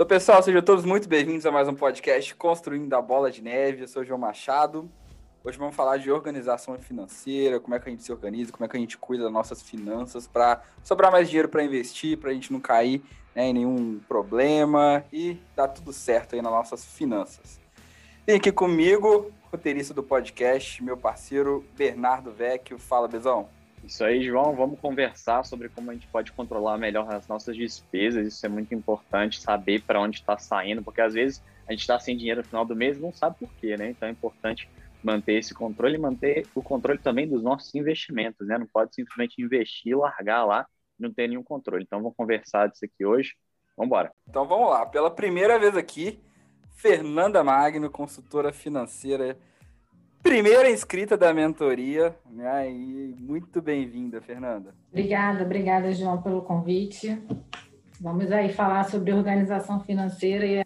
Então, pessoal, sejam todos muito bem-vindos a mais um podcast Construindo a Bola de Neve. Eu sou o João Machado. Hoje vamos falar de organização financeira, como é que a gente se organiza, como é que a gente cuida das nossas finanças para sobrar mais dinheiro para investir, para a gente não cair né, em nenhum problema e dar tudo certo aí nas nossas finanças. Tem aqui comigo, roteirista do podcast, meu parceiro Bernardo Vecchio. Fala, Bezão. Isso aí, João. Vamos conversar sobre como a gente pode controlar melhor as nossas despesas. Isso é muito importante, saber para onde está saindo, porque às vezes a gente está sem dinheiro no final do mês não sabe por quê, né? Então é importante manter esse controle e manter o controle também dos nossos investimentos, né? Não pode simplesmente investir, largar lá, não ter nenhum controle. Então vamos conversar disso aqui hoje. Vamos embora. Então vamos lá. Pela primeira vez aqui, Fernanda Magno, consultora financeira primeira inscrita da mentoria, né? E muito bem-vinda, Fernanda. Obrigada, obrigada, João, pelo convite. Vamos aí falar sobre organização financeira e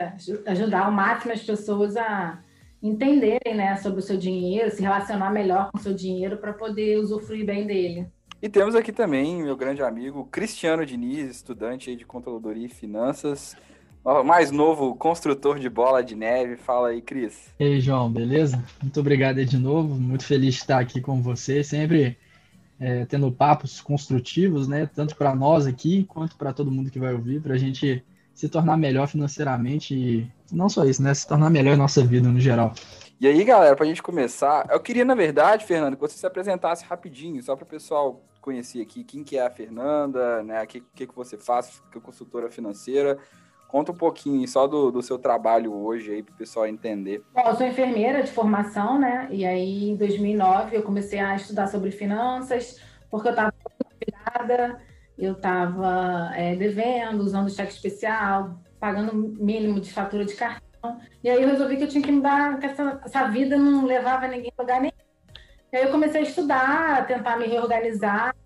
ajudar ao máximo as pessoas a entenderem, né, sobre o seu dinheiro, se relacionar melhor com o seu dinheiro para poder usufruir bem dele. E temos aqui também meu grande amigo Cristiano Diniz, estudante de controladoria e finanças mais novo construtor de bola de neve. Fala aí, Cris. E aí, João, beleza? Muito obrigado aí de novo. Muito feliz de estar aqui com você, sempre é, tendo papos construtivos, né? Tanto para nós aqui quanto para todo mundo que vai ouvir, para a gente se tornar melhor financeiramente e não só isso, né? Se tornar melhor em nossa vida no geral. E aí, galera, para a gente começar, eu queria, na verdade, Fernando, que você se apresentasse rapidinho, só para o pessoal conhecer aqui quem que é a Fernanda, né? O que, que, que você faz, que é consultora financeira. Conta um pouquinho só do, do seu trabalho hoje aí para o pessoal entender. Bom, eu sou enfermeira de formação, né? E aí, em 2009, eu comecei a estudar sobre finanças, porque eu estava cuidada, eu estava é, devendo, usando cheque especial, pagando mínimo de fatura de cartão. E aí eu resolvi que eu tinha que mudar, que essa, essa vida não levava ninguém a lugar nenhum. E aí eu comecei a estudar, a tentar me reorganizar,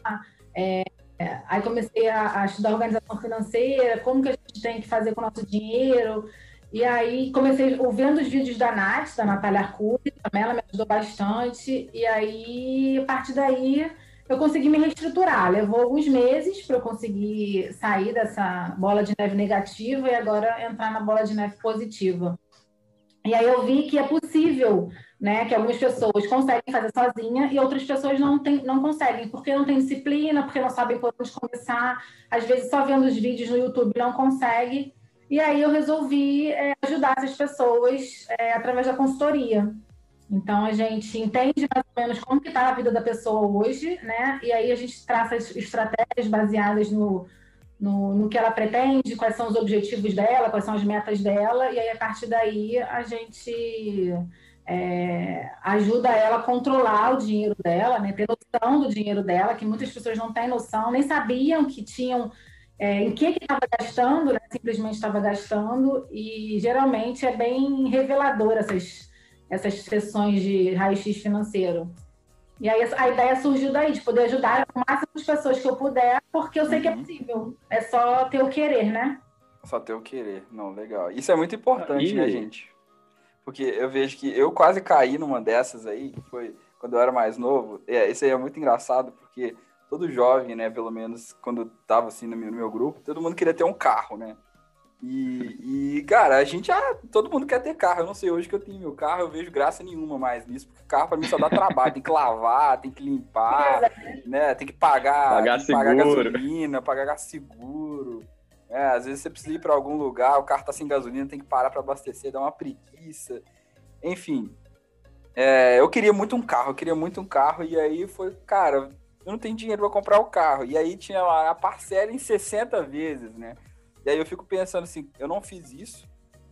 é, é, aí comecei a, a, estudar organização financeira, como que a gente tem que fazer com o nosso dinheiro. E aí comecei vendo os vídeos da Nath, da Natália Arcuri, também ela me ajudou bastante. E aí, a partir daí, eu consegui me reestruturar. Levou alguns meses para eu conseguir sair dessa bola de neve negativa e agora entrar na bola de neve positiva. E aí eu vi que é possível né? Que algumas pessoas conseguem fazer sozinha e outras pessoas não, tem, não conseguem, porque não tem disciplina, porque não sabem por onde começar. Às vezes, só vendo os vídeos no YouTube não consegue. E aí eu resolvi é, ajudar essas pessoas é, através da consultoria. Então a gente entende mais ou menos como que está a vida da pessoa hoje, né? E aí a gente traça estratégias baseadas no, no, no, que ela pretende, quais são os objetivos dela, quais são as metas dela, e aí a partir daí a gente é, ajuda ela a controlar o dinheiro dela, né, ter noção do dinheiro dela, que muitas pessoas não têm noção, nem sabiam que tinham, é, em que estava gastando, né, simplesmente estava gastando, e geralmente é bem revelador essas, essas sessões de raio-x financeiro. E aí a ideia surgiu daí, de poder ajudar o máximo de pessoas que eu puder, porque eu sei uhum. que é uhum. possível. É só ter o querer, né? Só ter o querer. Não, legal. Isso é muito importante, e... né, gente? Porque eu vejo que eu quase caí numa dessas aí, que foi quando eu era mais novo. É, isso aí é muito engraçado, porque todo jovem, né, pelo menos quando tava assim no meu, no meu grupo, todo mundo queria ter um carro, né? E, e, cara, a gente, ah, todo mundo quer ter carro. Eu não sei, hoje que eu tenho meu carro, eu vejo graça nenhuma mais nisso, porque carro pra mim só dá trabalho. tem que lavar, tem que limpar, né? Tem que pagar, pagar, tem que pagar gasolina, pagar seguro. É, às vezes você precisa ir para algum lugar, o carro tá sem gasolina, tem que parar para abastecer, dá uma preguiça. Enfim, é, eu queria muito um carro, eu queria muito um carro, e aí foi, cara, eu não tenho dinheiro para comprar o carro. E aí tinha a parcela em 60 vezes, né? E aí eu fico pensando assim, eu não fiz isso,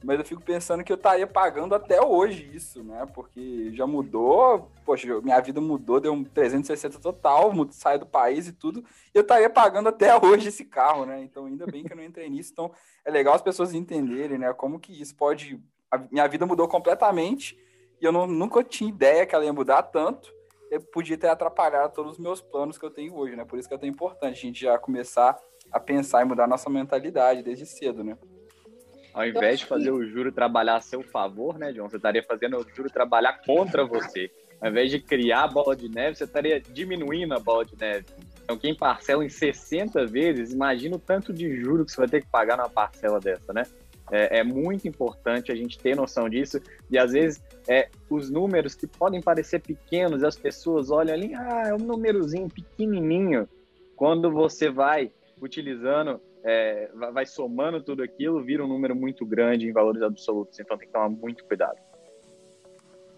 mas eu fico pensando que eu estaria pagando até hoje isso, né? Porque já mudou, poxa, minha vida mudou, deu um 360 total, saí do país e tudo, e eu estaria pagando até hoje esse carro, né? Então, ainda bem que eu não entrei nisso. Então, é legal as pessoas entenderem, né? Como que isso pode. A minha vida mudou completamente e eu não, nunca tinha ideia que ela ia mudar tanto. Eu podia ter atrapalhado todos os meus planos que eu tenho hoje, né? Por isso que é tão importante a gente já começar a pensar e mudar nossa mentalidade desde cedo, né? Ao invés de fazer o juro trabalhar a seu favor, né, John? Você estaria fazendo o juro trabalhar contra você. Ao invés de criar a bola de neve, você estaria diminuindo a bola de neve. Então, quem parcela em 60 vezes, imagina o tanto de juro que você vai ter que pagar numa parcela dessa, né? É, é, muito importante a gente ter noção disso. E às vezes é, os números que podem parecer pequenos, as pessoas olham ali, ah, é um númerozinho pequenininho. Quando você vai utilizando, é, vai somando tudo aquilo, vira um número muito grande em valores absolutos. Então tem que tomar muito cuidado.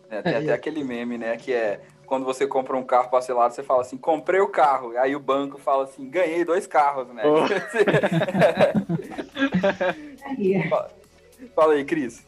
É, tem até aquele meme, né, que é quando você compra um carro parcelado, você fala assim, comprei o carro. Aí o banco fala assim, ganhei dois carros, né? Oh. fala aí, Cris.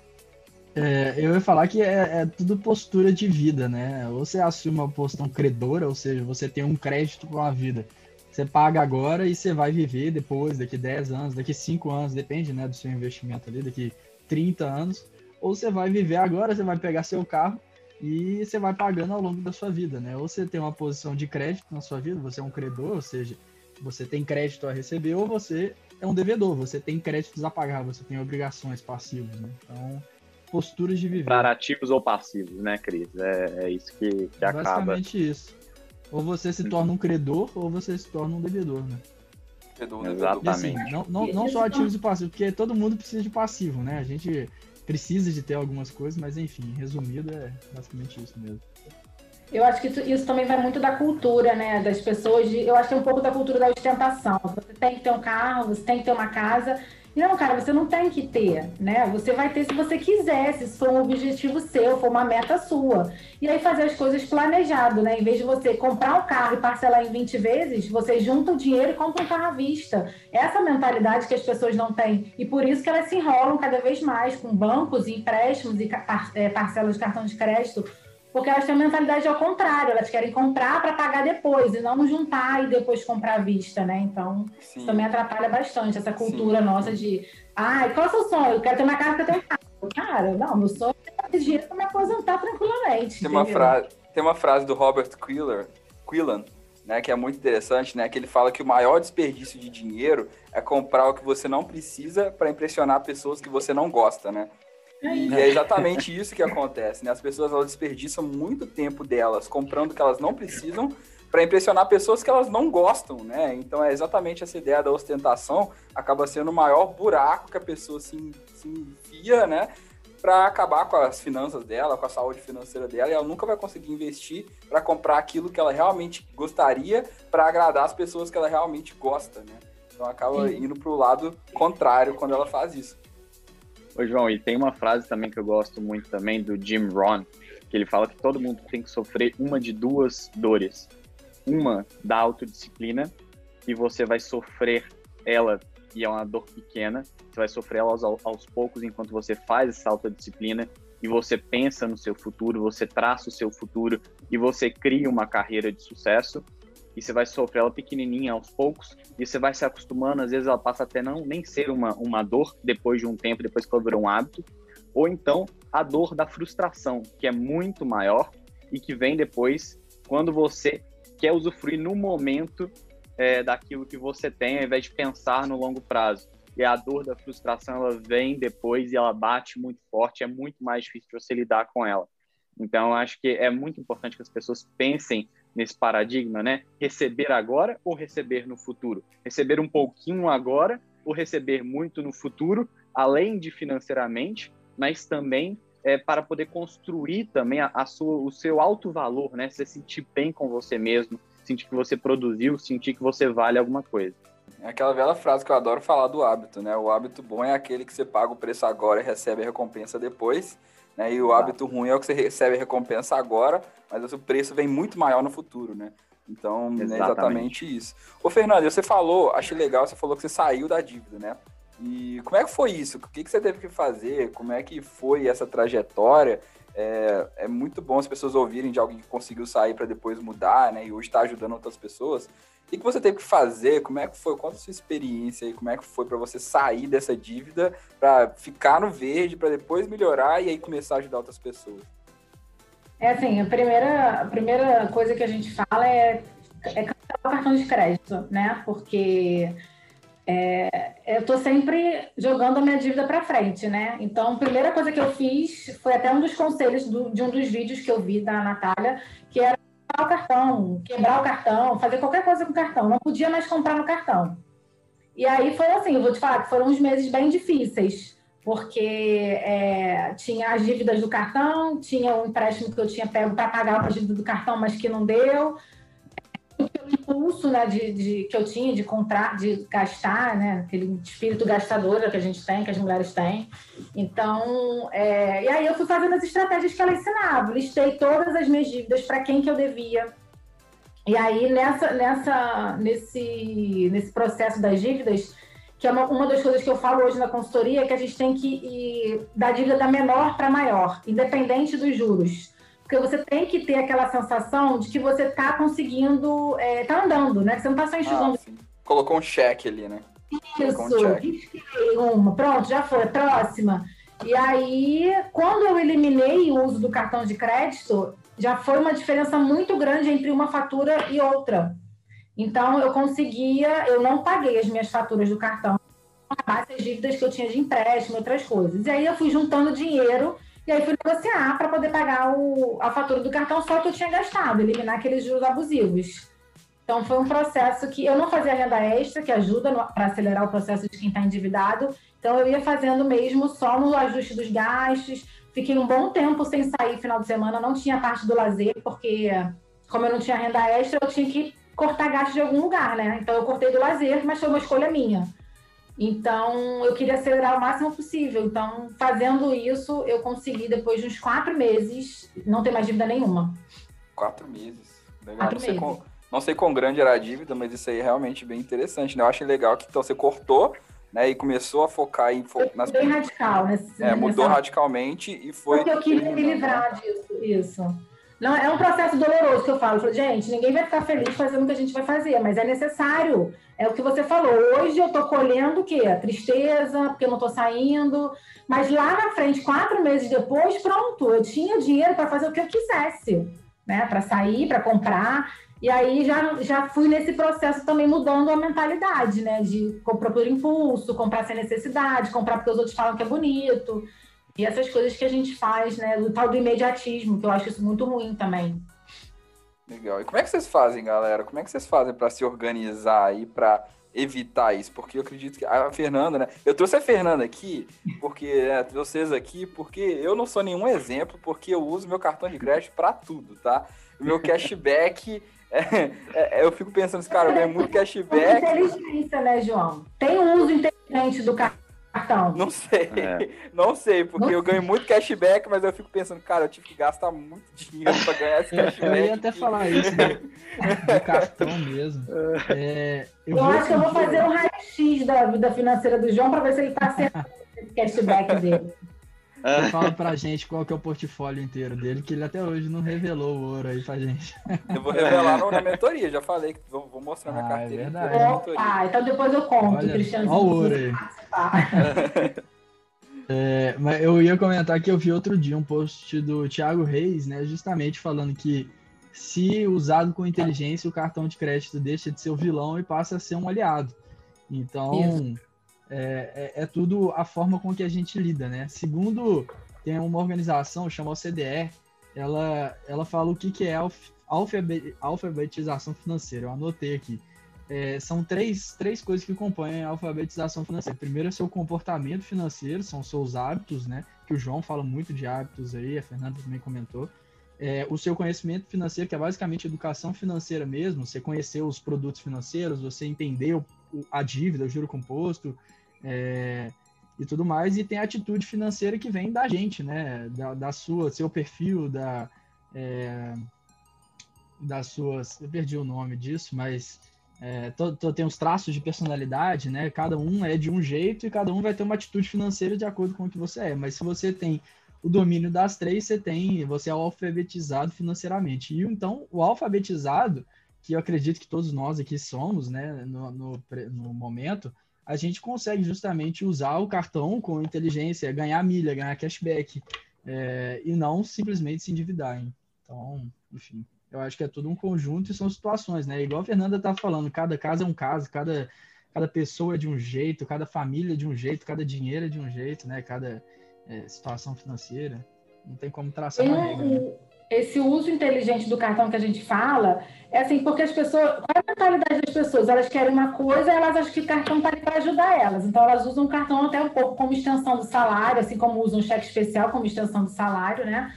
É, eu ia falar que é, é, tudo postura de vida, né? Ou você assume uma posição credora, ou seja, você tem um crédito com a vida. Você paga agora e você vai viver depois, daqui 10 anos, daqui 5 anos, depende né, do seu investimento ali, daqui 30 anos. Ou você vai viver agora, você vai pegar seu carro e você vai pagando ao longo da sua vida, né? Ou você tem uma posição de crédito na sua vida, você é um credor, ou seja, você tem crédito a receber, ou você é um devedor, você tem créditos a pagar, você tem obrigações passivas, né? Então, posturas de viver. Para ativos ou passivos, né, Cris? É, é isso que, que acaba. Basicamente isso. Ou você se torna um credor, ou você se torna um devedor, né? Exatamente. E, assim, não, não, não só ativos e passivos, porque todo mundo precisa de passivo, né? A gente precisa de ter algumas coisas, mas enfim, resumido é basicamente isso mesmo. Eu acho que isso, isso, também vai muito da cultura, né? Das pessoas. De, eu acho que é um pouco da cultura da ostentação. Você tem que ter um carro, você tem que ter uma casa. Não, cara, você não tem que ter, né? Você vai ter se você quiser, se for um objetivo seu, for uma meta sua. E aí fazer as coisas planejado, né? Em vez de você comprar um carro e parcelar em 20 vezes, você junta o dinheiro e compra um carro à vista. Essa mentalidade que as pessoas não têm. E por isso que elas se enrolam cada vez mais com bancos e empréstimos e é, parcelas de cartão de crédito porque elas têm a mentalidade ao contrário, elas querem comprar para pagar depois e não juntar e depois comprar à vista, né? Então, Sim. isso também atrapalha bastante essa cultura Sim. nossa de, ah, qual é o seu sonho? Eu quero ter uma casa que eu tenho carro. Cara, não, meu sonho é ter dinheiro para me aposentar tranquilamente. Tem uma, frase, tem uma frase do Robert Quiller, Quillan, né, que é muito interessante, né, que ele fala que o maior desperdício de dinheiro é comprar o que você não precisa para impressionar pessoas que você não gosta, né? E é exatamente isso que acontece, né? As pessoas elas desperdiçam muito tempo delas comprando o que elas não precisam para impressionar pessoas que elas não gostam, né? Então é exatamente essa ideia da ostentação acaba sendo o maior buraco que a pessoa se, se enfia, né? Para acabar com as finanças dela, com a saúde financeira dela, e ela nunca vai conseguir investir para comprar aquilo que ela realmente gostaria para agradar as pessoas que ela realmente gosta, né? Então acaba indo para o lado contrário quando ela faz isso. Ô, João, e tem uma frase também que eu gosto muito também do Jim Rohn, que ele fala que todo mundo tem que sofrer uma de duas dores. Uma da autodisciplina, e você vai sofrer ela, e é uma dor pequena, você vai sofrer ela aos, aos poucos enquanto você faz essa autodisciplina, e você pensa no seu futuro, você traça o seu futuro, e você cria uma carreira de sucesso e você vai sofrer ela pequenininha aos poucos e você vai se acostumando, às vezes ela passa até não nem ser uma, uma dor depois de um tempo, depois que ela virou um hábito, ou então a dor da frustração, que é muito maior e que vem depois quando você quer usufruir no momento é, daquilo que você tem, ao invés de pensar no longo prazo. E a dor da frustração, ela vem depois e ela bate muito forte, é muito mais difícil você lidar com ela. Então, acho que é muito importante que as pessoas pensem nesse paradigma, né? Receber agora ou receber no futuro? Receber um pouquinho agora ou receber muito no futuro, além de financeiramente, mas também é, para poder construir também a, a, sua, o seu alto valor, né? Você sentir bem com você mesmo, sentir que você produziu, sentir que você vale alguma coisa. É aquela velha frase que eu adoro falar do hábito, né? O hábito bom é aquele que você paga o preço agora e recebe a recompensa depois. Né? E o hábito ruim é o que você recebe a recompensa agora, mas o preço vem muito maior no futuro, né? Então, exatamente, é exatamente isso. Ô, Fernando, você falou, achei legal, você falou que você saiu da dívida, né? E como é que foi isso? O que, que você teve que fazer? Como é que foi essa trajetória? É, é muito bom as pessoas ouvirem de alguém que conseguiu sair para depois mudar, né? E hoje está ajudando outras pessoas. O que você teve que fazer? Como é que foi? Qual a sua experiência aí? Como é que foi para você sair dessa dívida, para ficar no verde, para depois melhorar e aí começar a ajudar outras pessoas? É assim, a primeira, a primeira coisa que a gente fala é, é cancelar o cartão de crédito, né? Porque é, eu estou sempre jogando a minha dívida para frente, né? Então, a primeira coisa que eu fiz foi até um dos conselhos do, de um dos vídeos que eu vi da Natália, que era o cartão, quebrar o cartão, fazer qualquer coisa com o cartão. Não podia mais comprar no cartão. E aí foi assim, eu vou te falar que foram uns meses bem difíceis, porque é, tinha as dívidas do cartão, tinha o empréstimo que eu tinha pego para pagar a dívida do cartão, mas que não deu. Impulso né, de, de, que eu tinha de comprar, de gastar, né, aquele espírito gastador que a gente tem, que as mulheres têm. Então, é, e aí eu fui fazendo as estratégias que ela ensinava. Listei todas as minhas dívidas, para quem que eu devia. E aí, nessa, nessa, nesse, nesse processo das dívidas, que é uma, uma das coisas que eu falo hoje na consultoria, é que a gente tem que ir da dívida da menor para maior, independente dos juros. Porque você tem que ter aquela sensação de que você está conseguindo, está é, tá andando, né? Que você não está só enxugando. Ah, Colocou um cheque ali, né? Isso, um uma, pronto, já foi, próxima. E aí, quando eu eliminei o uso do cartão de crédito, já foi uma diferença muito grande entre uma fatura e outra. Então, eu conseguia, eu não paguei as minhas faturas do cartão, as dívidas que eu tinha de empréstimo, outras coisas. E aí eu fui juntando dinheiro e aí fui negociar para poder pagar o, a fatura do cartão só que eu tinha gastado, eliminar aqueles juros abusivos. Então, foi um processo que eu não fazia renda extra, que ajuda para acelerar o processo de quem está endividado. Então, eu ia fazendo mesmo só no ajuste dos gastos. Fiquei um bom tempo sem sair final de semana, não tinha parte do lazer, porque como eu não tinha renda extra, eu tinha que cortar gastos de algum lugar, né? Então eu cortei do lazer, mas foi uma escolha minha. Então eu queria acelerar o máximo possível. Então, fazendo isso, eu consegui, depois de uns quatro meses, não ter mais dívida nenhuma. Quatro meses. Legal. Quatro não, sei meses. Com, não sei quão grande era a dívida, mas isso aí é realmente bem interessante. Né? Eu acho legal que então, você cortou né, e começou a focar em fo nas bem radical nesse, é, mudou nessa... radicalmente e foi porque eu queria me livrar disso isso não, é um processo doloroso que eu falo. Gente, ninguém vai ficar feliz fazendo o que a gente vai fazer, mas é necessário. É o que você falou. Hoje eu estou colhendo o quê? A tristeza, porque eu não estou saindo. Mas lá na frente, quatro meses depois, pronto, eu tinha dinheiro para fazer o que eu quisesse, né? Para sair, para comprar. E aí já, já fui nesse processo também mudando a mentalidade, né? De comprar por impulso, comprar sem necessidade, comprar porque os outros falam que é bonito. E essas coisas que a gente faz, né? Do tal do imediatismo, que eu acho isso muito ruim também. Legal. E como é que vocês fazem, galera? Como é que vocês fazem para se organizar aí para evitar isso? Porque eu acredito que a Fernanda, né? Eu trouxe a Fernanda aqui, porque é, vocês aqui, porque eu não sou nenhum exemplo, porque eu uso meu cartão de crédito para tudo, tá? O meu cashback é, é, eu fico pensando, cara, eu ganho muito cashback. Inteligência, né, João? Tem um uso inteligente do cartão cartão? Não sei, é. não sei, porque não eu ganho muito cashback, mas eu fico pensando, cara, eu tive que gastar muito dinheiro para ganhar esse cashback. Eu ia até falar isso, né? do cartão mesmo. É, eu, eu acho que eu vou fazer um raio-x da vida financeira do João para ver se ele está acertando esse cashback dele. É. Fala pra gente qual que é o portfólio inteiro dele, que ele até hoje não revelou o ouro aí pra gente. Eu vou revelar na mentoria, já falei que vou, vou mostrar minha ah, é carteira. É verdade. Ah, então depois eu conto, Olha, Cristiano. Olha o ouro aí. é, mas eu ia comentar que eu vi outro dia um post do Thiago Reis, né, justamente falando que se usado com inteligência, o cartão de crédito deixa de ser o vilão e passa a ser um aliado. Então, Isso é, é, é, tudo a forma com que a gente lida, né? Segundo, tem uma organização chamada OCDE, ela, ela fala o que, que é alfabetização financeira. Eu anotei aqui. É, são três, três coisas que compõem a alfabetização financeira. Primeiro é seu comportamento financeiro, são seus hábitos, né? Que o João fala muito de hábitos aí, a Fernanda também comentou. É, o seu conhecimento financeiro, que é basicamente educação financeira mesmo, você conhecer os produtos financeiros, você entender o, a dívida, o juro composto, é, e tudo mais, e tem a atitude financeira que vem da gente, né? Da, da sua, seu perfil, da, é, das suas. Eu perdi o nome disso, mas é, tô, tô, tem os traços de personalidade, né? Cada um é de um jeito e cada um vai ter uma atitude financeira de acordo com o que você é. Mas se você tem o domínio das três, você tem, você é alfabetizado financeiramente. E então, o alfabetizado, que eu acredito que todos nós aqui somos, né, no, no, no momento, a gente consegue justamente usar o cartão com inteligência, ganhar milha, ganhar cashback, é, e não simplesmente se endividar. Hein? Então, enfim, eu acho que é tudo um conjunto e são situações, né? Igual a Fernanda tá falando, cada caso é um caso, cada, cada pessoa é de um jeito, cada família é de um jeito, cada dinheiro é de um jeito, né? Cada é, situação financeira. Não tem como traçar uma regra. Né? Esse uso inteligente do cartão que a gente fala é assim, porque as pessoas. Qual é a mentalidade das pessoas? Elas querem uma coisa, elas acham que o cartão está ali para ajudar elas. Então, elas usam o cartão até um pouco como extensão do salário, assim como usam o cheque especial como extensão do salário, né?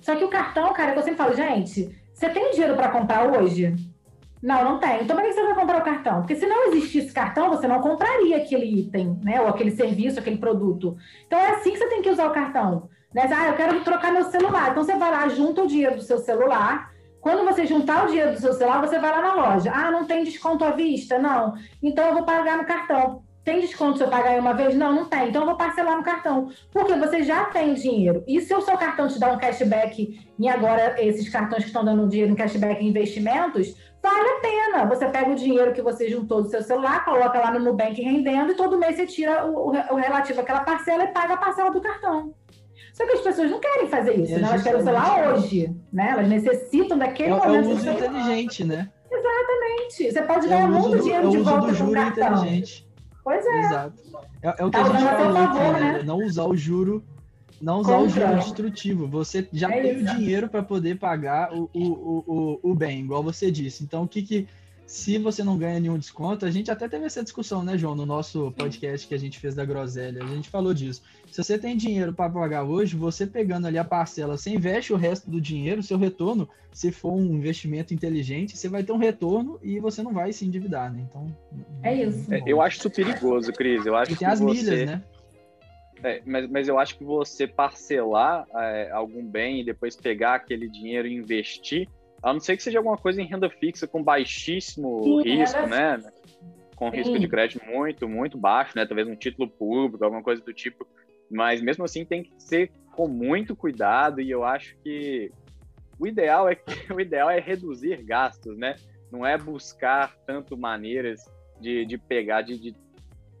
Só que o cartão, cara, é eu sempre falo, gente, você tem dinheiro para comprar hoje? Não, não tem. Então, para que você vai comprar o cartão? Porque se não existisse cartão, você não compraria aquele item, né? Ou aquele serviço, aquele produto. Então, é assim que você tem que usar o cartão. Né? Ah, eu quero trocar meu celular. Então, você vai lá, junta o dinheiro do seu celular quando você juntar o dinheiro do seu celular, você vai lá na loja. Ah, não tem desconto à vista? Não. Então eu vou pagar no cartão. Tem desconto se eu pagar uma vez? Não, não tem. Então eu vou parcelar no cartão. Porque você já tem dinheiro. E se o seu cartão te dá um cashback, e agora esses cartões que estão dando dinheiro em cashback em investimentos, vale a pena. Você pega o dinheiro que você juntou do seu celular, coloca lá no Nubank rendendo, e todo mês você tira o, o relativo àquela parcela e paga a parcela do cartão. Só que as pessoas não querem fazer isso, né? elas querem o celular hoje, né? Elas necessitam daquele é, momento. É o uso inteligente, né? Exatamente. Você pode é ganhar muito dinheiro é de volta do juro inteligente. Pois é. Exato. É, é o que tá a gente falou favor, aqui, né? né? Não usar o juro, não usar Contra. o juro destrutivo. Você já é tem isso. o dinheiro para poder pagar o, o, o, o, bem, igual você disse. Então, o que que se você não ganha nenhum desconto, a gente até teve essa discussão, né, João, no nosso podcast que a gente fez da Groselha. A gente falou disso. Se você tem dinheiro para pagar hoje, você pegando ali a parcela, você investe o resto do dinheiro, seu retorno, se for um investimento inteligente, você vai ter um retorno e você não vai se endividar, né? Então. É isso. É, eu acho isso perigoso, Cris. Eu acho e tem que as você... milhas, né? É, mas, mas eu acho que você parcelar é, algum bem e depois pegar aquele dinheiro e investir a não ser que seja alguma coisa em renda fixa com baixíssimo Sim, risco, né? Com Sim. risco de crédito muito, muito baixo, né? Talvez um título público, alguma coisa do tipo. Mas mesmo assim tem que ser com muito cuidado e eu acho que o ideal é que, o ideal é reduzir gastos, né? Não é buscar tanto maneiras de, de pegar, de, de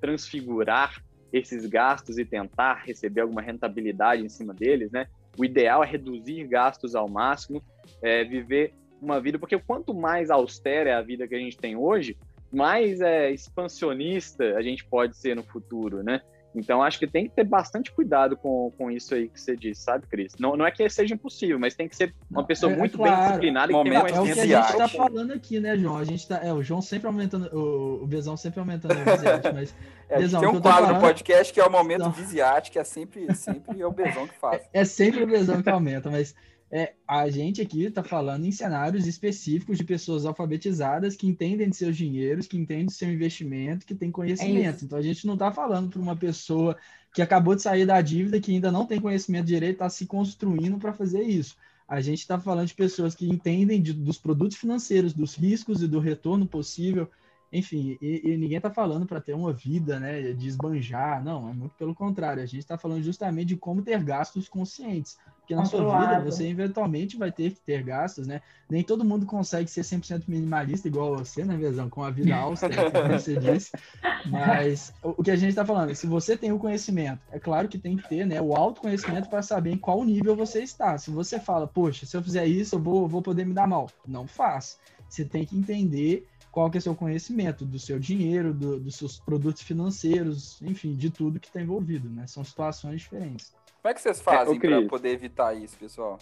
transfigurar esses gastos e tentar receber alguma rentabilidade em cima deles, né? O ideal é reduzir gastos ao máximo é, viver uma vida, porque quanto mais austera é a vida que a gente tem hoje, mais é, expansionista a gente pode ser no futuro, né? Então, acho que tem que ter bastante cuidado com, com isso aí que você disse, sabe, Cris? Não, não é que seja impossível, mas tem que ser uma pessoa é, muito claro. bem disciplinada e ter um É o que a gente está falando aqui, né, João? A gente tá, é, o João sempre aumentando, o, o Bezão sempre aumentando o Viziate, mas... É, Bezão, tem um quadro falando... no podcast que é o momento. Viziate, que é sempre, sempre é o Bezão que faz. É, é sempre o Bezão que aumenta, mas é, a gente aqui está falando em cenários específicos de pessoas alfabetizadas que entendem de seus dinheiros, que entendem do seu investimento, que têm conhecimento. É então a gente não está falando para uma pessoa que acabou de sair da dívida, que ainda não tem conhecimento direito, está se construindo para fazer isso. A gente está falando de pessoas que entendem de, dos produtos financeiros, dos riscos e do retorno possível. Enfim, e, e ninguém está falando para ter uma vida né, de esbanjar, não, é muito pelo contrário. A gente está falando justamente de como ter gastos conscientes. Porque na sua vida você eventualmente vai ter que ter gastos, né? Nem todo mundo consegue ser 100% minimalista igual você, né, Vezão? Com a vida austera, como você disse. Mas o que a gente está falando, se você tem o conhecimento, é claro que tem que ter né, o autoconhecimento para saber em qual nível você está. Se você fala, poxa, se eu fizer isso, eu vou, vou poder me dar mal. Não faça. Você tem que entender qual que é o seu conhecimento do seu dinheiro, do, dos seus produtos financeiros, enfim, de tudo que está envolvido, né? São situações diferentes. Como é que vocês fazem é, para poder evitar isso, pessoal?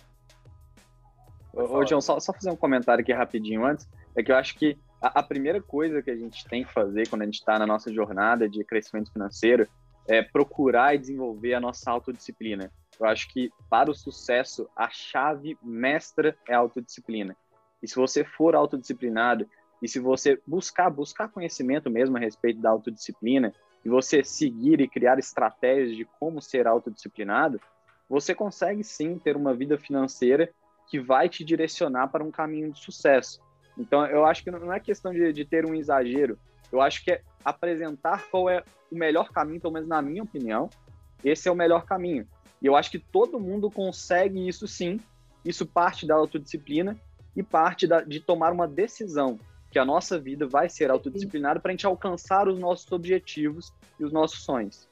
Ô, John, só, só fazer um comentário aqui rapidinho antes. É que eu acho que a, a primeira coisa que a gente tem que fazer quando a gente está na nossa jornada de crescimento financeiro é procurar e desenvolver a nossa autodisciplina. Eu acho que para o sucesso, a chave mestra é a autodisciplina. E se você for autodisciplinado e se você buscar, buscar conhecimento mesmo a respeito da autodisciplina, e você seguir e criar estratégias de como ser autodisciplinado, você consegue sim ter uma vida financeira que vai te direcionar para um caminho de sucesso. Então, eu acho que não é questão de, de ter um exagero, eu acho que é apresentar qual é o melhor caminho, pelo menos na minha opinião, esse é o melhor caminho. E eu acho que todo mundo consegue isso sim, isso parte da autodisciplina e parte da, de tomar uma decisão que a nossa vida vai ser autodisciplinada para a gente alcançar os nossos objetivos e os nossos sonhos.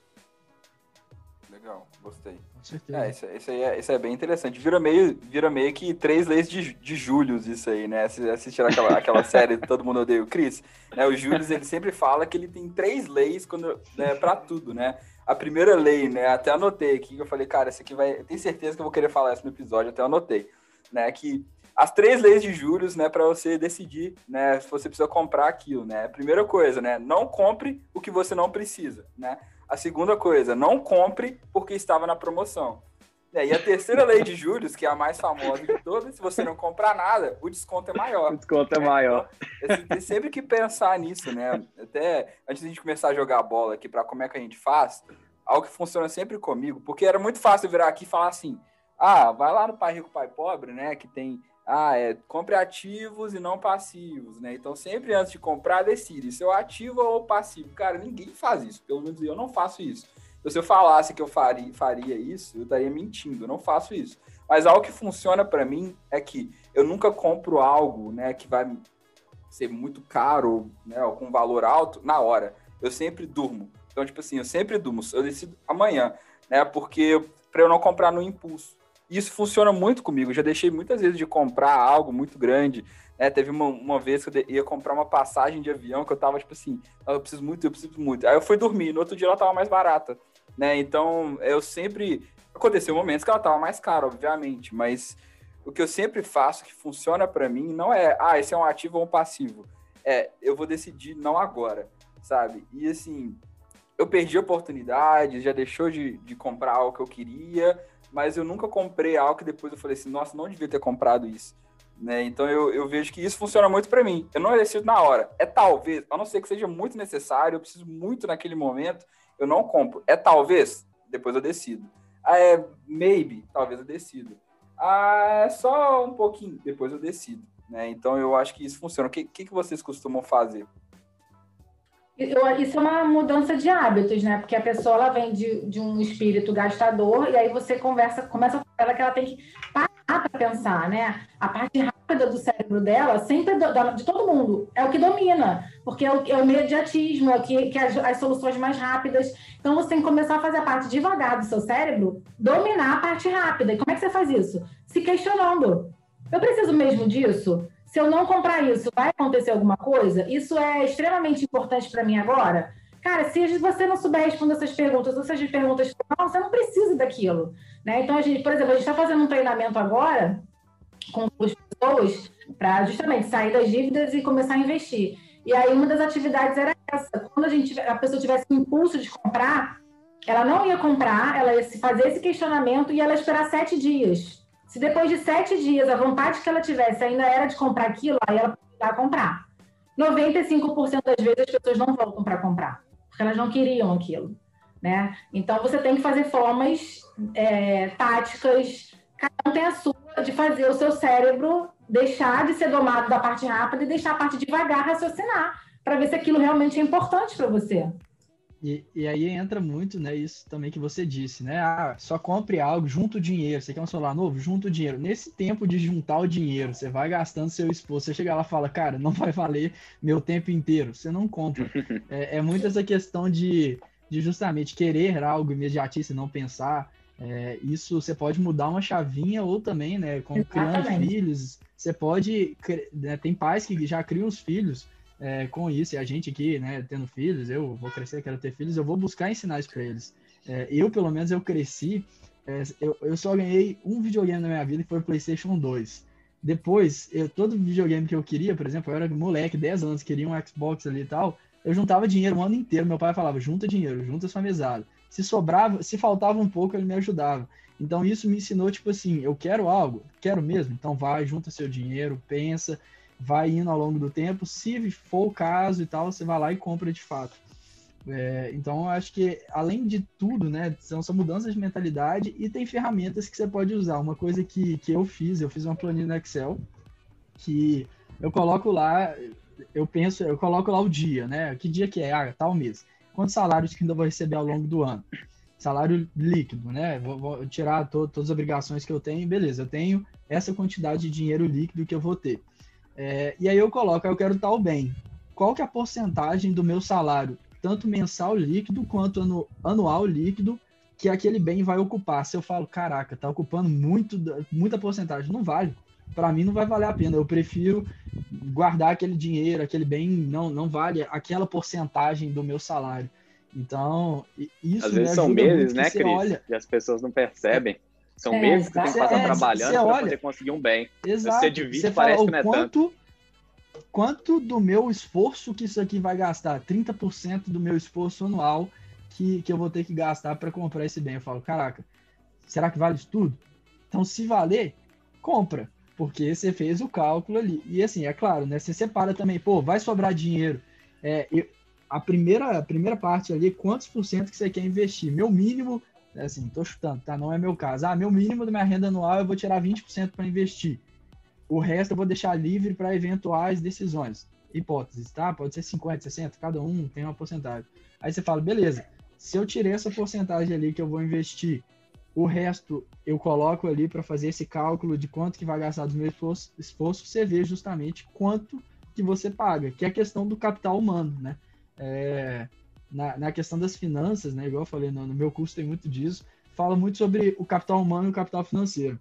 Legal, gostei. Com certeza. É, isso, isso, aí é, isso é bem interessante. Vira meio, vira meio que três leis de, de Július, isso aí, né? Assistir aquela, aquela série Todo Mundo Odeia o Chris. Né? O Július, ele sempre fala que ele tem três leis quando, né, para tudo, né? A primeira lei, né? Até anotei aqui, eu falei, cara, isso aqui vai... Eu tenho certeza que eu vou querer falar isso no episódio, até anotei. né? Que as três leis de juros, né, para você decidir, né, se você precisa comprar aquilo, né? Primeira coisa, né, não compre o que você não precisa, né? A segunda coisa, não compre porque estava na promoção. E a terceira lei de juros, que é a mais famosa de todas, se você não comprar nada, o desconto é maior. O desconto é maior. Então, tem sempre que pensar nisso, né? Até antes de a gente começar a jogar bola aqui para como é que a gente faz, algo que funciona sempre comigo, porque era muito fácil virar aqui e falar assim: ah, vai lá no Pai Rico, Pai Pobre, né? Que tem ah, é, compre ativos e não passivos, né? Então, sempre antes de comprar, decide se eu ativo ou passivo. Cara, ninguém faz isso, pelo menos eu não faço isso. Então, se eu falasse que eu faria, faria isso, eu estaria mentindo, eu não faço isso. Mas algo que funciona para mim é que eu nunca compro algo, né, que vai ser muito caro, né, ou com valor alto na hora. Eu sempre durmo. Então, tipo assim, eu sempre durmo, eu decido amanhã, né, porque para eu não comprar no impulso. Isso funciona muito comigo. já deixei muitas vezes de comprar algo muito grande. Né? Teve uma, uma vez que eu ia comprar uma passagem de avião que eu tava tipo assim, eu preciso muito, eu preciso muito. Aí eu fui dormir, no outro dia ela tava mais barata. Né? Então eu sempre. Aconteceu momentos que ela tava mais cara, obviamente, mas o que eu sempre faço que funciona para mim não é, ah, esse é um ativo ou um passivo. É, eu vou decidir não agora, sabe? E assim, eu perdi oportunidades, já deixou de, de comprar algo que eu queria, mas eu nunca comprei algo que depois eu falei assim, nossa, não devia ter comprado isso. Né? Então eu, eu vejo que isso funciona muito para mim. Eu não decido na hora. É talvez, a não ser que seja muito necessário, eu preciso muito naquele momento, eu não compro. É talvez, depois eu decido. Ah, é maybe, talvez eu decido. Ah, é só um pouquinho, depois eu decido. Né? Então eu acho que isso funciona. O que, que, que vocês costumam fazer? Isso é uma mudança de hábitos, né? Porque a pessoa ela vem de, de um espírito gastador e aí você conversa, começa com ela que ela tem que parar para pensar, né? A parte rápida do cérebro dela, sempre do, de todo mundo, é o que domina, porque é o, é o imediatismo, é o que, que as, as soluções mais rápidas. Então você tem que começar a fazer a parte devagar do seu cérebro, dominar a parte rápida. E como é que você faz isso? Se questionando. Eu preciso mesmo disso? Se eu não comprar isso, vai acontecer alguma coisa? Isso é extremamente importante para mim agora? Cara, se você não souber responder essas perguntas, ou se as perguntas não, você não precisa daquilo. Né? Então, a gente, por exemplo, a gente está fazendo um treinamento agora com as pessoas para justamente sair das dívidas e começar a investir. E aí uma das atividades era essa. Quando a, gente, a pessoa tivesse o impulso de comprar, ela não ia comprar, ela ia fazer esse questionamento e ela ia esperar sete dias. Se depois de sete dias a vontade que ela tivesse ainda era de comprar aquilo, aí ela podia comprar. 95% das vezes as pessoas não voltam para comprar, porque elas não queriam aquilo. Né? Então você tem que fazer formas é, táticas, cada um tem a sua, de fazer o seu cérebro deixar de ser domado da parte rápida e deixar a parte devagar raciocinar, para ver se aquilo realmente é importante para você. E, e aí entra muito, né, isso também que você disse, né? Ah, só compre algo, junto o dinheiro. Você quer um celular novo? Junto o dinheiro. Nesse tempo de juntar o dinheiro, você vai gastando seu esforço. Você chega lá e fala, cara, não vai valer meu tempo inteiro. Você não compra. é, é muito essa questão de, de justamente querer algo imediatista e não pensar. É, isso você pode mudar uma chavinha ou também, né, com criando filhos, você pode, né, tem pais que já criam os filhos é, com isso, e a gente aqui, né, tendo filhos, eu vou crescer, quero ter filhos, eu vou buscar ensinar isso para eles. É, eu, pelo menos, eu cresci, é, eu, eu só ganhei um videogame na minha vida, que foi o PlayStation 2. Depois, eu, todo videogame que eu queria, por exemplo, eu era moleque, 10 anos, queria um Xbox ali e tal, eu juntava dinheiro o ano inteiro. Meu pai falava, junta dinheiro, junta sua mesada. Se sobrava, se faltava um pouco, ele me ajudava. Então isso me ensinou, tipo assim, eu quero algo, quero mesmo, então vai, junta seu dinheiro, pensa, vai indo ao longo do tempo. Se for o caso e tal, você vai lá e compra de fato. É, então, eu acho que, além de tudo, né, são, são mudanças de mentalidade e tem ferramentas que você pode usar. Uma coisa que, que eu fiz, eu fiz uma planilha no Excel, que eu coloco lá, eu penso, eu coloco lá o dia, né? Que dia que é? Ah, tal mês. Quantos salários que ainda vou receber ao longo do ano? Salário líquido, né? Vou, vou tirar to, todas as obrigações que eu tenho, beleza, eu tenho essa quantidade de dinheiro líquido que eu vou ter. É, e aí eu coloco, eu quero tal bem. Qual que é a porcentagem do meu salário, tanto mensal líquido quanto anu, anual líquido, que aquele bem vai ocupar? Se eu falo, caraca, tá ocupando muito, muita porcentagem, não vale. Para mim não vai valer a pena. Eu prefiro guardar aquele dinheiro, aquele bem não não vale aquela porcentagem do meu salário. Então, isso Às vezes são meses, né, Cris? Olha... E as pessoas não percebem. São é, meses que você tem que passar é, trabalhando para poder conseguir um bem. Exato. Você divide, você parece fala, que não é quanto, tanto. Quanto do meu esforço que isso aqui vai gastar? 30% do meu esforço anual que, que eu vou ter que gastar para comprar esse bem. Eu falo, caraca, será que vale isso tudo? Então, se valer, compra, porque você fez o cálculo ali. E assim, é claro, né? Você separa também, pô, vai sobrar dinheiro. É, eu, a primeira, a primeira parte ali, quantos por cento que você quer investir? Meu mínimo, é assim, tô chutando, tá? Não é meu caso. Ah, meu mínimo da minha renda anual eu vou tirar 20% para investir. O resto eu vou deixar livre para eventuais decisões. Hipóteses, tá? Pode ser 50, 60, cada um tem uma porcentagem. Aí você fala, beleza, se eu tirei essa porcentagem ali que eu vou investir, o resto eu coloco ali para fazer esse cálculo de quanto que vai gastar do meu esforço, esforço, você vê justamente quanto que você paga, que é a questão do capital humano, né? É, na, na, questão das finanças, né? Igual eu falei, no, no, meu curso tem muito disso, fala muito sobre o capital humano e o capital financeiro.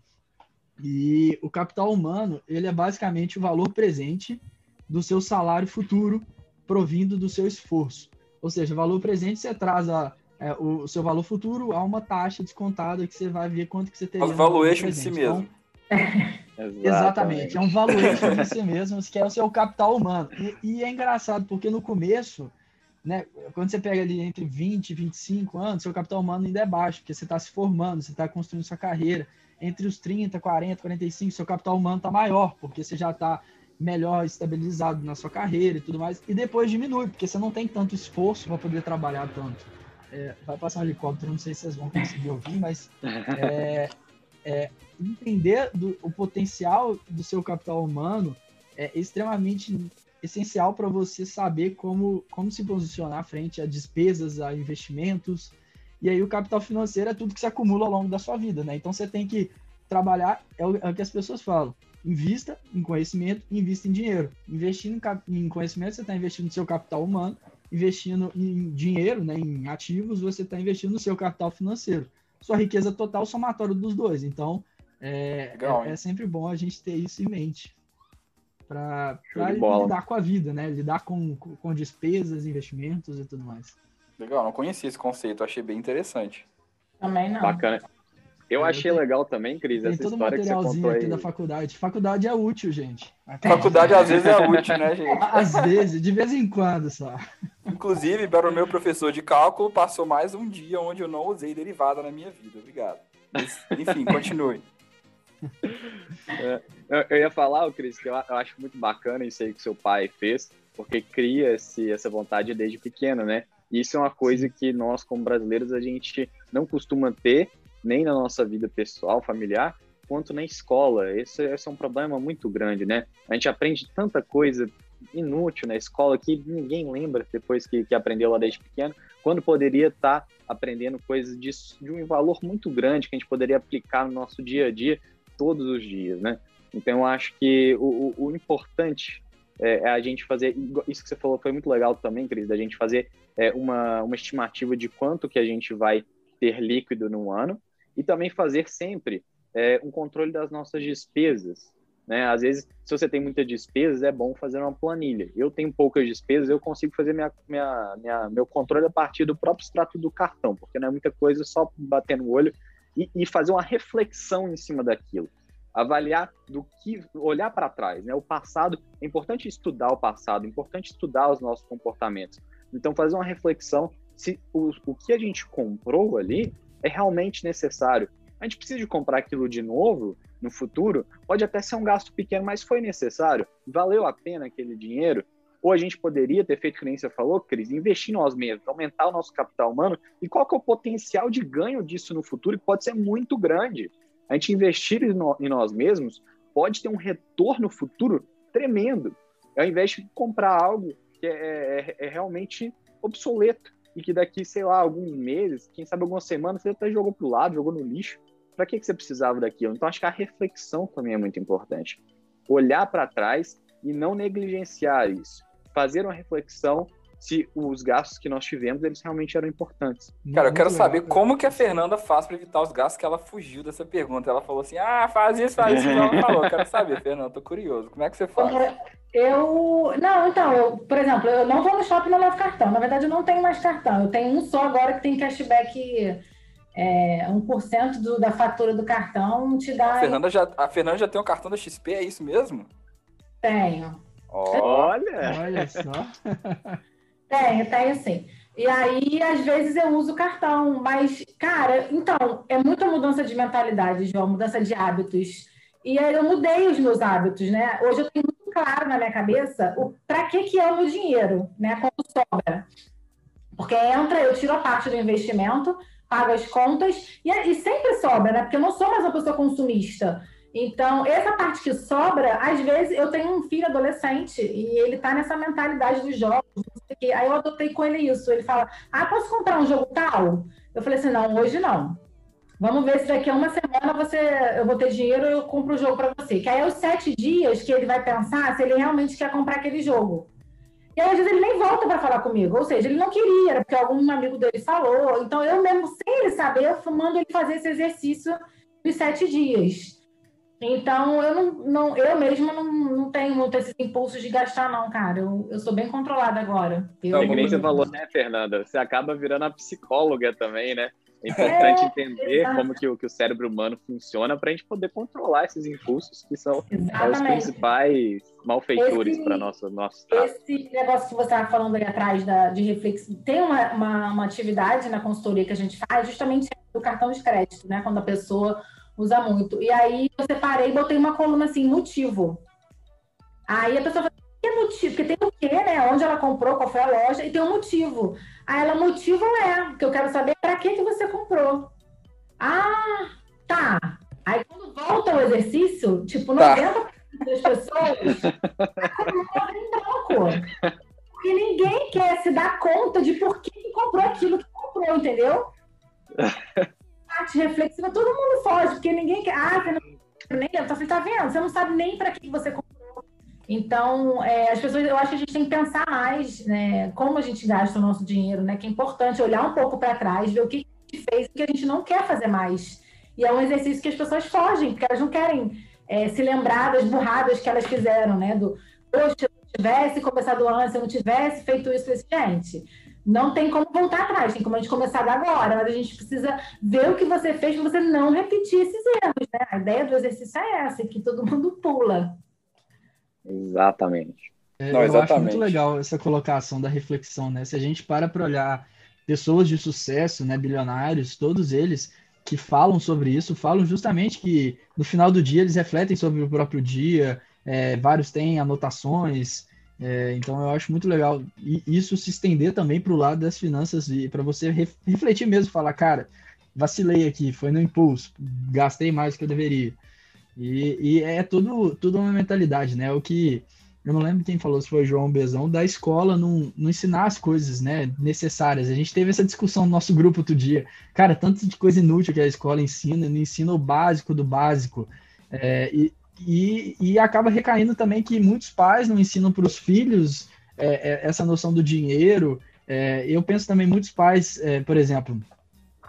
E o capital humano, ele é basicamente o valor presente do seu salário futuro provindo do seu esforço. Ou seja, valor presente você traz a, é, o, seu valor futuro a uma taxa descontada que você vai ver quanto que você tem. O valuation de si mesmo. Então, exatamente, é um valuation de si mesmo, que é o seu capital humano. E, e, é engraçado, porque no começo, né, quando você pega ali entre 20 e 25 anos, seu capital humano ainda é baixo, porque você está se formando, você está construindo sua carreira. Entre os 30, 40, 45, seu capital humano está maior, porque você já está melhor estabilizado na sua carreira e tudo mais, e depois diminui, porque você não tem tanto esforço para poder trabalhar tanto. É, vai passar um helicóptero, não sei se vocês vão conseguir ouvir, mas é, é, entender do, o potencial do seu capital humano é extremamente essencial para você saber como, como se posicionar frente a despesas, a investimentos. E aí o capital financeiro é tudo que se acumula ao longo da sua vida, né? Então você tem que trabalhar, é o, é o que as pessoas falam invista em conhecimento invista em dinheiro. Investindo em, conhecimento, você está investindo no seu capital humano, investindo em dinheiro, né, em ativos, você está investindo no seu capital financeiro. Sua riqueza total somatório dos dois. Então, é, Legal, é, é, sempre bom a gente ter isso em mente para lidar com a vida, né? Lidar com, com despesas, investimentos e tudo mais. Legal, não conhecia esse conceito, achei bem interessante. Também não. Bacana. Eu achei legal também, Cris, essa todo história que você contou aqui aí. da faculdade. Faculdade é útil, gente. Faculdade às vezes é útil, né, gente? Às vezes, de vez em quando só. Inclusive, para o meu professor de cálculo, passou mais um dia onde eu não usei derivada na minha vida. Obrigado. Mas, enfim, continue. É, eu ia falar, Cris, que eu acho muito bacana isso aí que seu pai fez, porque cria esse, essa vontade desde pequeno, né? Isso é uma coisa que nós, como brasileiros, a gente não costuma ter nem na nossa vida pessoal, familiar, quanto na escola. Esse, esse, é um problema muito grande, né? A gente aprende tanta coisa inútil na escola que ninguém lembra depois que, que aprendeu lá desde pequeno, quando poderia estar tá aprendendo coisas de, de um valor muito grande que a gente poderia aplicar no nosso dia a dia todos os dias, né? Então, eu acho que o, o, o importante é, é, a gente fazer, isso que você falou foi muito legal também, Cris, da gente fazer é, uma, uma estimativa de quanto que a gente vai ter líquido no ano, e também fazer sempre é, um controle das nossas despesas. Né? Às vezes, se você tem muitas despesas, é bom fazer uma planilha. Eu tenho poucas despesas, eu consigo fazer minha, minha, minha meu controle a partir do próprio extrato do cartão, porque não é muita coisa só bater no olho e, e fazer uma reflexão em cima daquilo. Avaliar do que, olhar para trás, né? O passado, é importante estudar o passado, é importante estudar os nossos comportamentos. Então, fazer uma reflexão se o, o que a gente comprou ali é realmente necessário. A gente precisa de comprar aquilo de novo no futuro? Pode até ser um gasto pequeno, mas foi necessário? Valeu a pena aquele dinheiro? Ou a gente poderia ter feito, que nem você falou, Cris, investir em nós mesmos, aumentar o nosso capital humano? E qual que é o potencial de ganho disso no futuro? Que pode ser muito grande. A gente investir em nós mesmos pode ter um retorno futuro tremendo, ao invés de comprar algo que é, é, é realmente obsoleto e que daqui, sei lá, alguns meses, quem sabe algumas semanas, você até jogou pro lado, jogou no lixo. Para que, que você precisava daquilo? Então, acho que a reflexão também é muito importante. Olhar para trás e não negligenciar isso. Fazer uma reflexão se os gastos que nós tivemos, eles realmente eram importantes. Cara, eu quero saber como que a Fernanda faz para evitar os gastos que ela fugiu dessa pergunta. Ela falou assim, ah, faz isso, faz isso. ela falou, eu quero saber, Fernanda, tô curioso. Como é que você faz? Eu, não, então, eu, por exemplo, eu não vou no shopping e não levo cartão. Na verdade, eu não tenho mais cartão. Eu tenho um só agora que tem cashback é, 1% do, da fatura do cartão te dá. A Fernanda, já, a Fernanda já tem o um cartão da XP, é isso mesmo? Tenho. Olha! Olha só. tenho, tenho sim. E aí, às vezes, eu uso o cartão, mas, cara, então, é muita mudança de mentalidade, João, mudança de hábitos. E aí eu mudei os meus hábitos, né? Hoje eu tenho muito claro na minha cabeça o para que que é o meu dinheiro, né? Quando sobra. Porque entra, eu tiro a parte do investimento, pago as contas e, e sempre sobra, né? Porque eu não sou mais uma pessoa consumista. Então, essa parte que sobra, às vezes eu tenho um filho adolescente e ele tá nessa mentalidade dos jogos, aí eu adotei com ele isso. Ele fala: Ah, posso comprar um jogo tal? Eu falei assim: não, hoje não. Vamos ver se daqui a uma semana você, eu vou ter dinheiro eu compro o jogo para você. Que aí é os sete dias que ele vai pensar se ele realmente quer comprar aquele jogo. E aí, às vezes, ele nem volta para falar comigo. Ou seja, ele não queria, era porque algum amigo dele falou. Então, eu mesmo, sem ele saber, eu mando ele fazer esse exercício de sete dias. Então, eu não, não eu mesma não, não tenho muito esses impulsos de gastar, não, cara. Eu, eu sou bem controlada agora. Eu, é que nem você falou, né, Fernanda? Você acaba virando a psicóloga também, né? É importante é, entender exato. como que o, que o cérebro humano funciona para a gente poder controlar esses impulsos que são é, os principais malfeitores para nosso nosso trato. Esse negócio que você estava falando ali atrás da, de reflexo, tem uma, uma, uma, atividade na consultoria que a gente faz justamente do cartão de crédito, né? Quando a pessoa usa muito. E aí eu separei e botei uma coluna assim, motivo. Aí a pessoa fala, que motivo? Porque tem o quê, né? Onde ela comprou, qual foi a loja, e tem um motivo. Aí ela, motivo é, que eu quero saber para que, que você comprou. Ah, tá. Aí quando volta o exercício, tipo, 90% tá. das pessoas tá em branco. Porque ninguém quer se dar conta de por que, que comprou aquilo que comprou, entendeu? Parte reflexiva, todo mundo foge, porque ninguém quer. Ah, você não nem então, você tá vendo? Você não sabe nem para que você comprou então, é, as pessoas, eu acho que a gente tem que pensar mais, né, como a gente gasta o nosso dinheiro, né, que é importante olhar um pouco para trás, ver o que a gente fez e o que a gente não quer fazer mais. E é um exercício que as pessoas fogem, porque elas não querem é, se lembrar das burradas que elas fizeram, né, do, poxa, se eu tivesse começado antes, se eu não tivesse feito isso, gente, não tem como voltar atrás, tem como a gente começar agora, mas a gente precisa ver o que você fez para você não repetir esses erros, né? A ideia do exercício é essa, que todo mundo pula. Exatamente. É, Não, eu exatamente. acho muito legal essa colocação da reflexão, né? Se a gente para para olhar pessoas de sucesso, né, bilionários, todos eles que falam sobre isso, falam justamente que no final do dia eles refletem sobre o próprio dia, é, vários têm anotações, é, então eu acho muito legal e isso se estender também para o lado das finanças e para você refletir mesmo, falar, cara, vacilei aqui, foi no impulso, gastei mais do que eu deveria. E, e, é tudo, tudo uma mentalidade, né? O que eu não lembro quem falou, se foi João Bezão, da escola não, não ensinar as coisas né, necessárias. A gente teve essa discussão no nosso grupo outro dia. Cara, tanto de coisa inútil que a escola ensina, não ensina o básico do básico. É, e, e, e, acaba recaindo também que muitos pais não ensinam para os filhos é, é, essa noção do dinheiro. É, eu penso também muitos pais, é, por exemplo,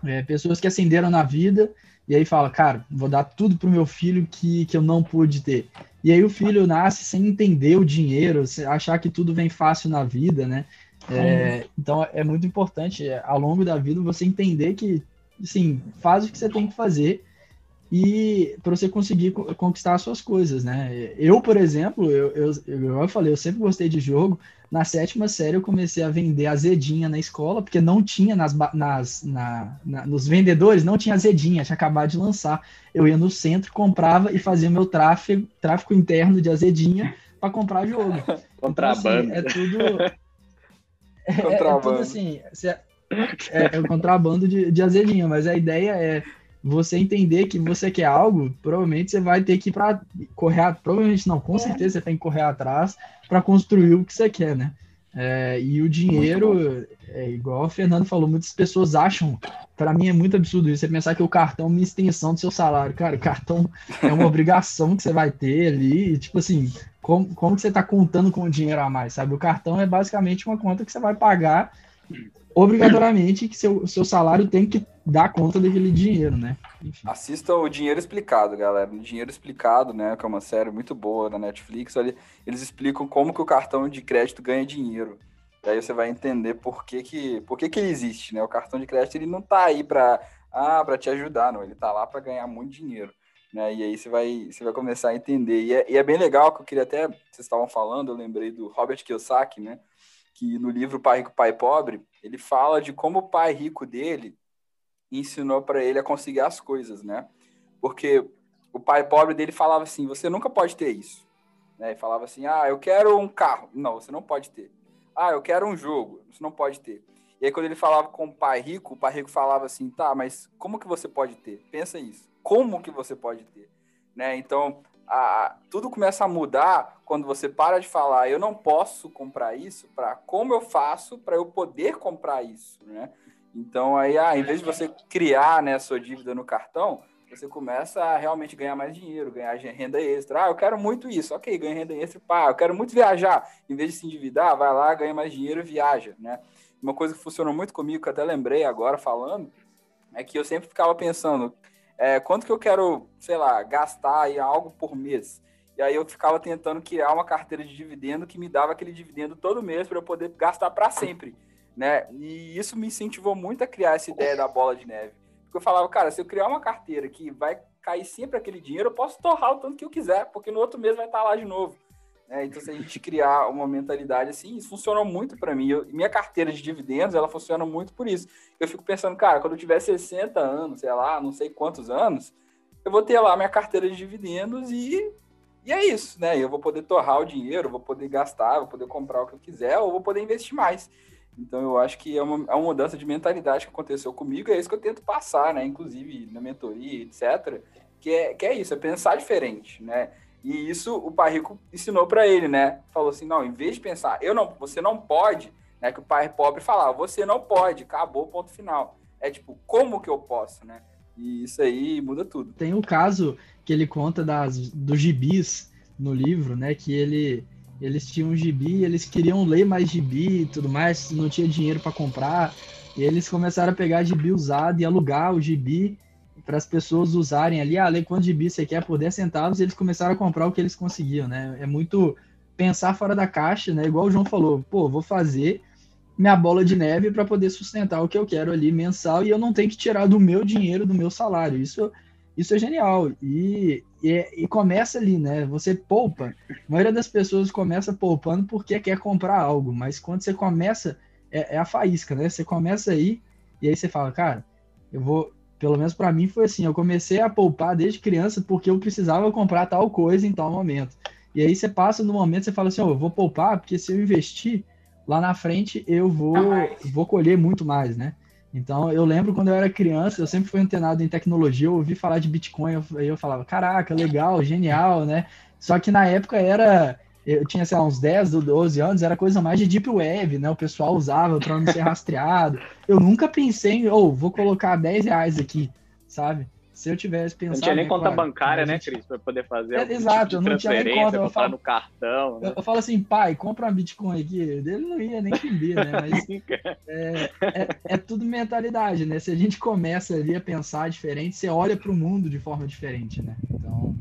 é, pessoas que ascenderam na vida e aí fala, cara, vou dar tudo pro meu filho que, que eu não pude ter. E aí o filho nasce sem entender o dinheiro, achar que tudo vem fácil na vida, né? É, então é muito importante é, ao longo da vida você entender que, assim, faz o que você tem que fazer e para você conseguir conquistar as suas coisas, né? Eu, por exemplo, eu, eu, eu falei, eu sempre gostei de jogo. Na sétima série eu comecei a vender azedinha na escola, porque não tinha nas, nas na, na, nos vendedores, não tinha azedinha, tinha acabado de lançar. Eu ia no centro, comprava e fazia meu tráfego, tráfico interno de azedinha para comprar jogo. Contrabando. Então, assim, é tudo. É, é, tudo assim. É, é, é o contrabando de, de azedinha, mas a ideia é você entender que você quer algo, provavelmente você vai ter que ir para correr, provavelmente não, com é. certeza você tem que correr atrás para construir o que você quer, né? É, e o dinheiro, é igual o Fernando falou, muitas pessoas acham, para mim é muito absurdo isso, você pensar que o cartão é uma extensão do seu salário. Cara, o cartão é uma obrigação que você vai ter ali, e, tipo assim, como, como que você está contando com o dinheiro a mais, sabe? O cartão é basicamente uma conta que você vai pagar obrigatoriamente que seu, seu salário tem que dar conta daquele dinheiro, né? Enfim. Assista o Dinheiro Explicado, galera. O Dinheiro Explicado, né? Que é uma série muito boa da Netflix. Ali, eles explicam como que o cartão de crédito ganha dinheiro. E aí você vai entender por que que, por que, que ele existe, né? O cartão de crédito ele não tá aí para Ah, para te ajudar, não. Ele tá lá para ganhar muito dinheiro. Né? E aí você vai, você vai começar a entender. E é, e é bem legal que eu queria até, vocês estavam falando, eu lembrei do Robert Kiyosaki, né? Que no livro Pai Rico, Pai Pobre, ele fala de como o pai rico dele ensinou para ele a conseguir as coisas, né? Porque o pai pobre dele falava assim: você nunca pode ter isso. Né? E falava assim: ah, eu quero um carro. Não, você não pode ter. Ah, eu quero um jogo. Você não pode ter. E aí, quando ele falava com o pai rico, o pai rico falava assim: tá, mas como que você pode ter? Pensa isso. Como que você pode ter? Né? Então, a, tudo começa a mudar quando você para de falar: eu não posso comprar isso, para como eu faço para eu poder comprar isso, né? Então, aí, ah, em vez de você criar né, sua dívida no cartão, você começa a realmente ganhar mais dinheiro, ganhar renda extra. Ah, eu quero muito isso. Ok, ganha renda extra. Pá, eu quero muito viajar. Em vez de se endividar, vai lá, ganha mais dinheiro e viaja, né? Uma coisa que funcionou muito comigo, que eu até lembrei agora falando, é que eu sempre ficava pensando, é, quanto que eu quero, sei lá, gastar aí algo por mês? E aí eu ficava tentando criar uma carteira de dividendo que me dava aquele dividendo todo mês para eu poder gastar para sempre, né? E isso me incentivou muito a criar essa ideia da bola de neve porque eu falava, cara, se eu criar uma carteira que vai cair sempre aquele dinheiro, eu posso torrar o tanto que eu quiser, porque no outro mês vai estar lá de novo. É, então, se a gente criar uma mentalidade assim, isso funcionou muito para mim. Eu, minha carteira de dividendos, ela funciona muito por isso. Eu fico pensando, cara, quando eu tiver 60 anos, sei lá, não sei quantos anos, eu vou ter lá minha carteira de dividendos e, e é isso, né? Eu vou poder torrar o dinheiro, vou poder gastar, vou poder comprar o que eu quiser, ou vou poder investir mais. Então eu acho que é uma, é uma mudança de mentalidade que aconteceu comigo, é isso que eu tento passar, né? Inclusive na mentoria, etc. Que é, que é isso, é pensar diferente, né? E isso o pai rico ensinou para ele, né? Falou assim, não, em vez de pensar, eu não, você não pode, né? Que o pai pobre falava, você não pode, acabou, ponto final. É tipo, como que eu posso, né? E isso aí muda tudo. Tem o caso que ele conta das, dos gibis no livro, né? Que ele eles tinham gibi, eles queriam ler mais gibi e tudo mais, não tinha dinheiro para comprar. E eles começaram a pegar gibi usado e alugar o gibi para as pessoas usarem ali. Ah, lê quantos gibi você quer por 10 centavos. E eles começaram a comprar o que eles conseguiam, né? É muito pensar fora da caixa, né? Igual o João falou, pô, vou fazer minha bola de neve para poder sustentar o que eu quero ali mensal e eu não tenho que tirar do meu dinheiro, do meu salário. Isso isso é genial. E, e, e, começa ali, né? Você poupa. A maioria das pessoas começa poupando porque quer comprar algo, mas quando você começa, é, é a faísca, né? Você começa aí e aí você fala, cara, eu vou. Pelo menos para mim foi assim, eu comecei a poupar desde criança porque eu precisava comprar tal coisa em tal momento. E aí você passa no momento, você fala assim, oh, eu vou poupar porque se eu investir lá na frente eu vou, vou colher muito mais, né? Então, eu lembro quando eu era criança, eu sempre fui antenado em tecnologia, eu ouvi falar de Bitcoin, aí eu falava, caraca, legal, genial, né? Só que na época era, eu tinha, sei lá, uns 10 ou 12 anos, era coisa mais de Deep Web, né? O pessoal usava para não ser rastreado. Eu nunca pensei em, oh, vou colocar 10 reais aqui, sabe? Se eu tivesse pensado. Não tinha nem conta bancária, né, Cris, para poder fazer. É, exato, tipo eu não tinha nem conta. Eu falo, no cartão. Né? Eu, eu, falo assim, pai, compra uma Bitcoin aqui. Ele não ia nem entender, né? Mas é, é, é, tudo mentalidade, né? Se a gente começa ali a pensar diferente, você olha para o mundo de forma diferente, né? Então.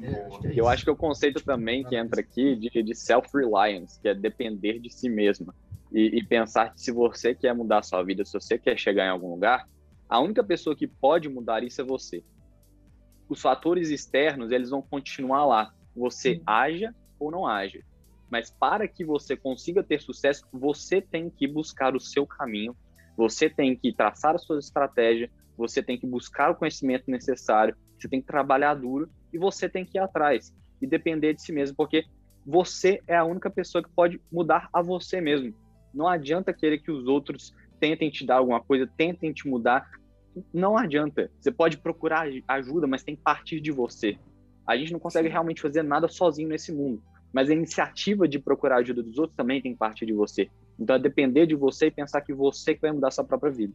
É, acho é eu acho que o conceito também que entra aqui de, de self-reliance, que é depender de si mesma. E, e pensar que se você quer mudar a sua vida, se você quer chegar em algum lugar, a única pessoa que pode mudar isso é você. Os fatores externos, eles vão continuar lá. Você Sim. haja ou não haja. Mas para que você consiga ter sucesso, você tem que buscar o seu caminho, você tem que traçar as suas estratégias, você tem que buscar o conhecimento necessário, você tem que trabalhar duro e você tem que ir atrás e depender de si mesmo, porque você é a única pessoa que pode mudar a você mesmo. Não adianta querer que os outros tentem te dar alguma coisa, tentem te mudar, não adianta. Você pode procurar ajuda, mas tem que partir de você. A gente não consegue realmente fazer nada sozinho nesse mundo. Mas a iniciativa de procurar ajuda dos outros também tem que partir de você. Então é depender de você e pensar que você que vai mudar a sua própria vida.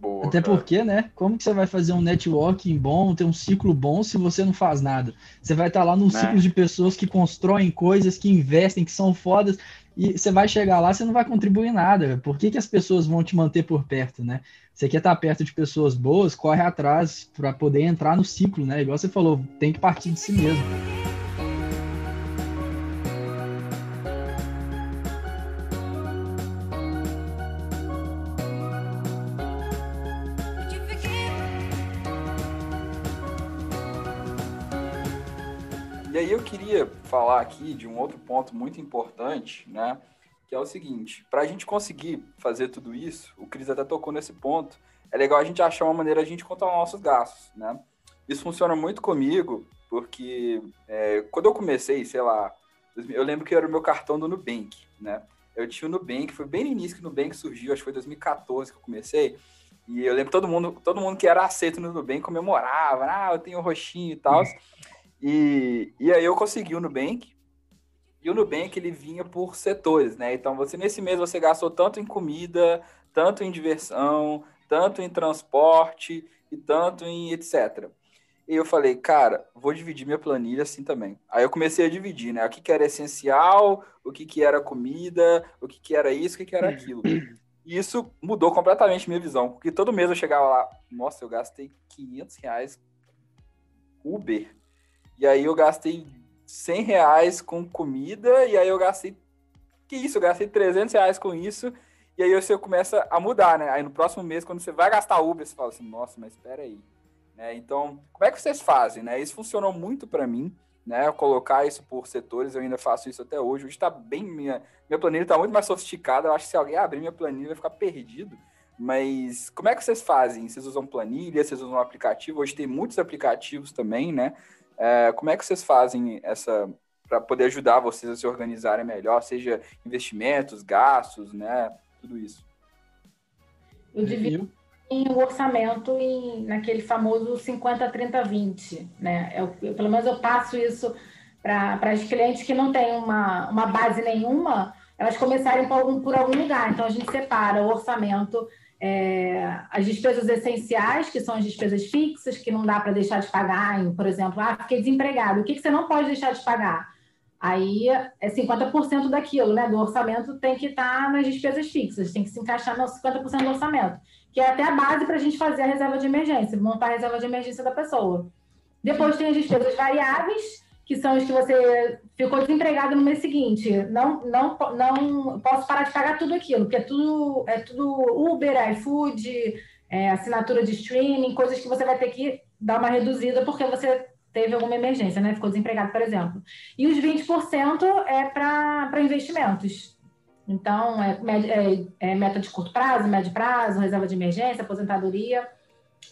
Boa, Até cara. porque, né? Como que você vai fazer um networking bom, ter um ciclo bom se você não faz nada? Você vai estar lá num né? ciclo de pessoas que constroem coisas, que investem, que são fodas, e você vai chegar lá, você não vai contribuir nada. Por que, que as pessoas vão te manter por perto, né? Você quer estar perto de pessoas boas, corre atrás para poder entrar no ciclo, né? Igual você falou, tem que partir de si mesmo. Queria falar aqui de um outro ponto muito importante, né? Que é o seguinte, para a gente conseguir fazer tudo isso, o Cris até tocou nesse ponto, é legal a gente achar uma maneira de a gente controlar nossos gastos, né? Isso funciona muito comigo, porque é, quando eu comecei, sei lá, eu lembro que era o meu cartão do Nubank, né? Eu tinha o Nubank, foi bem no início que o Nubank surgiu, acho que foi 2014 que eu comecei, e eu lembro todo mundo, todo mundo que era aceito no Nubank comemorava, ah, eu tenho roxinho e tal. E, e aí eu consegui o Nubank, e o Nubank ele vinha por setores, né? Então você nesse mês você gastou tanto em comida, tanto em diversão, tanto em transporte e tanto em etc. E eu falei, cara, vou dividir minha planilha assim também. Aí eu comecei a dividir, né? O que, que era essencial, o que, que era comida, o que, que era isso, o que, que era aquilo. E isso mudou completamente minha visão, porque todo mês eu chegava lá, nossa, eu gastei 500 reais Uber. E aí eu gastei 100 reais com comida, e aí eu gastei. Que isso? Eu gastei 300 reais com isso, e aí você começa a mudar, né? Aí no próximo mês, quando você vai gastar Uber, você fala assim: nossa, mas espera aí. Né? Então, como é que vocês fazem? Né? Isso funcionou muito para mim, né? Colocar isso por setores, eu ainda faço isso até hoje. Hoje está bem. Minha, minha planilha está muito mais sofisticada. Eu acho que se alguém abrir minha planilha, vai ficar perdido. Mas como é que vocês fazem? Vocês usam planilha, vocês usam aplicativo? Hoje tem muitos aplicativos também, né? É, como é que vocês fazem essa para poder ajudar vocês a se organizarem melhor, seja investimentos, gastos, né? Tudo isso. Eu divido em o orçamento em, naquele famoso 50, 30, 20, né? Eu, eu pelo menos eu passo isso para as clientes que não têm uma, uma base nenhuma, elas começarem por algum, por algum lugar. Então a gente separa o orçamento é, as despesas essenciais, que são as despesas fixas, que não dá para deixar de pagar, em, por exemplo, ah, fiquei desempregado, o que, que você não pode deixar de pagar? Aí é 50% daquilo, né? Do orçamento tem que estar tá nas despesas fixas, tem que se encaixar no 50% do orçamento, que é até a base para a gente fazer a reserva de emergência, montar a reserva de emergência da pessoa. Depois tem as despesas variáveis, que são os que você ficou desempregado no mês seguinte. Não, não, não posso parar de pagar tudo aquilo, porque é tudo, é tudo Uber, iFood, é, assinatura de streaming, coisas que você vai ter que dar uma reduzida porque você teve alguma emergência, né? Ficou desempregado, por exemplo. E os 20% é para investimentos. Então, é, é, é meta de curto prazo, médio prazo, reserva de emergência, aposentadoria.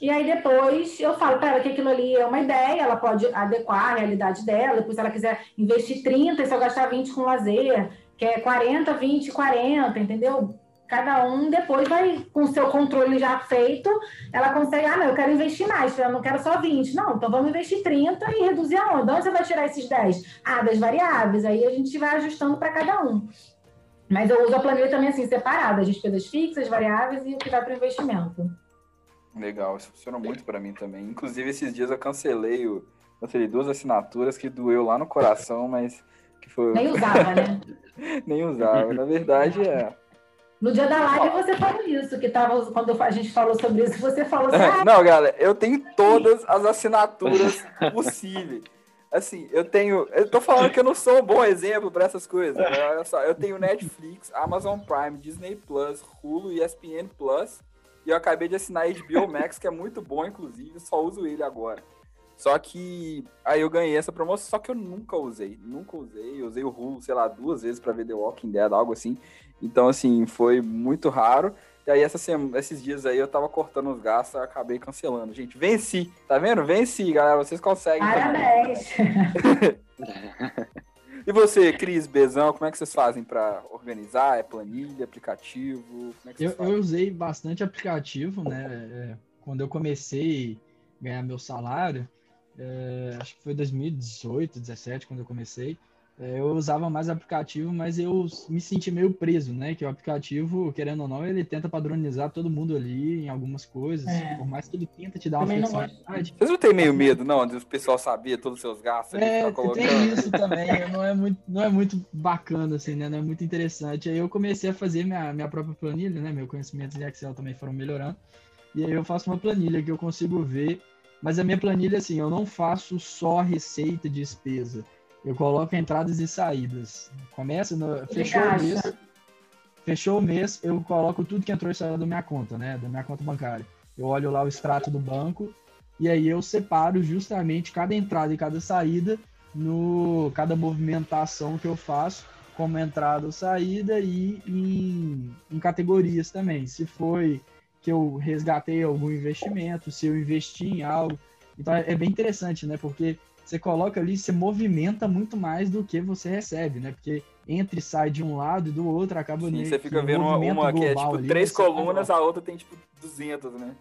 E aí depois eu falo para ela que aquilo ali é uma ideia, ela pode adequar a realidade dela, depois se ela quiser investir 30, se eu gastar 20 com lazer, que é 40, 20, 40, entendeu? Cada um depois vai, com o seu controle já feito, ela consegue, ah, não, eu quero investir mais, eu não quero só 20. Não, então vamos investir 30 e reduzir aonde? Onde você vai tirar esses 10? Ah, das variáveis. Aí a gente vai ajustando para cada um. Mas eu uso a planilha também assim, separada, as despesas fixas, variáveis e o que vai para o investimento. Legal, isso funciona muito para mim também. Inclusive, esses dias eu cancelei, o, cancelei duas assinaturas que doeu lá no coração, mas que foi. Nem usava, né? Nem usava. Na verdade, é. No dia da live você falou isso, que tava, quando a gente falou sobre isso, você falou assim. Ah, Não, galera, eu tenho todas as assinaturas possíveis. Assim, eu tenho. Eu tô falando que eu não sou um bom exemplo para essas coisas. Né? Olha só, eu tenho Netflix, Amazon Prime, Disney Plus, Hulu, ESPN Plus. E eu acabei de assinar HBO Max, que é muito bom, inclusive, só uso ele agora. Só que aí eu ganhei essa promoção, só que eu nunca usei, nunca usei. Eu usei o Hulu, sei lá, duas vezes para ver The Walking Dead, algo assim. Então, assim, foi muito raro. E aí, essa semana, esses dias aí, eu tava cortando os gastos, eu acabei cancelando. Gente, venci, tá vendo? Venci, galera, vocês conseguem. Parabéns! E você, Cris, Bezão, como é que vocês fazem para organizar? É planilha, aplicativo? É eu, eu, usei bastante aplicativo, né? É, quando eu comecei a ganhar meu salário, é, acho que foi 2018, 2017, quando eu comecei. É, eu usava mais aplicativo, mas eu me senti meio preso, né? Que o aplicativo, querendo ou não, ele tenta padronizar todo mundo ali em algumas coisas. É. Por mais que ele tenta te dar uma flexibilidade. Vocês não têm meio medo, não, de o pessoal sabia todos os seus gastos? É, tá tem isso também. não, é muito, não é muito bacana, assim, né? Não é muito interessante. Aí eu comecei a fazer minha, minha própria planilha, né? Meu conhecimento de Excel também foram melhorando. E aí eu faço uma planilha que eu consigo ver. Mas a minha planilha, assim, eu não faço só receita e despesa eu coloco entradas e saídas. Começa no. Fechou o mês. Fechou o mês, eu coloco tudo que entrou e saiu da minha conta, né? Da minha conta bancária. Eu olho lá o extrato do banco e aí eu separo justamente cada entrada e cada saída no cada movimentação que eu faço, como entrada ou saída, e em, em categorias também. Se foi que eu resgatei algum investimento, se eu investi em algo. Então é, é bem interessante, né? Porque você coloca ali, você movimenta muito mais do que você recebe, né? Porque entra e sai de um lado e do outro, acaba... Sim, você fica vendo uma, uma que é tipo ali, três colunas, a outra tem tipo 200, né?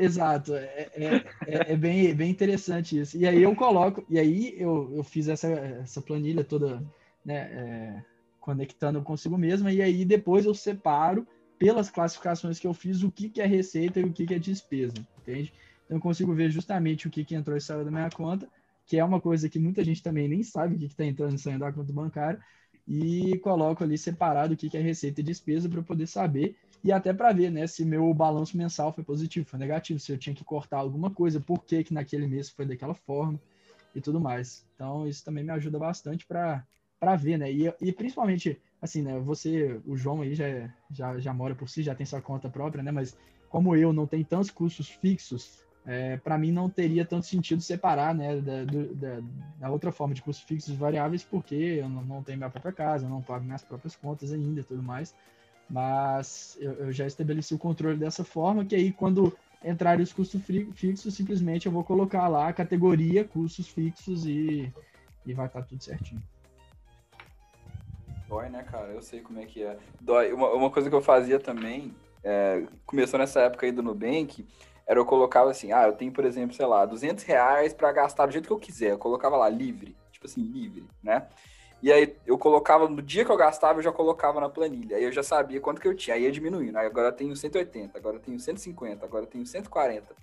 Exato, é, é, é, é, bem, bem interessante isso. E aí eu coloco, e aí eu, eu fiz essa, essa planilha toda, né, é, conectando consigo mesma, e aí depois eu separo pelas classificações que eu fiz o que, que é receita e o que, que é despesa, entende? Então eu consigo ver justamente o que, que entrou e saiu da minha conta, que é uma coisa que muita gente também nem sabe o que está entrando e saindo da conta bancária, e coloco ali separado o que, que é receita e despesa para poder saber e até para ver né, se meu balanço mensal foi positivo, foi negativo, se eu tinha que cortar alguma coisa, por que, que naquele mês foi daquela forma e tudo mais. Então, isso também me ajuda bastante para ver, né? E, e principalmente, assim, né? Você, o João aí já, já, já mora por si, já tem sua conta própria, né? Mas como eu não tenho tantos custos fixos, é, para mim não teria tanto sentido separar, né? Da, da, da, outra forma de custos fixos variáveis, porque eu não, não tenho minha própria casa, eu não pago minhas próprias contas ainda e tudo mais. Mas eu, eu, já estabeleci o controle dessa forma, que aí quando entrarem os custos fixos, simplesmente eu vou colocar lá a categoria custos fixos e, e vai estar tá tudo certinho. Dói, né, cara? Eu sei como é que é. Dói. Uma, uma coisa que eu fazia também, é, começou nessa época aí do Nubank, era eu colocava assim, ah, eu tenho, por exemplo, sei lá, 200 reais para gastar do jeito que eu quiser. Eu colocava lá, livre, tipo assim, livre, né? E aí eu colocava, no dia que eu gastava, eu já colocava na planilha. Aí eu já sabia quanto que eu tinha. Aí ia diminuindo. Aí agora eu tenho 180, agora eu tenho 150, agora eu tenho 140.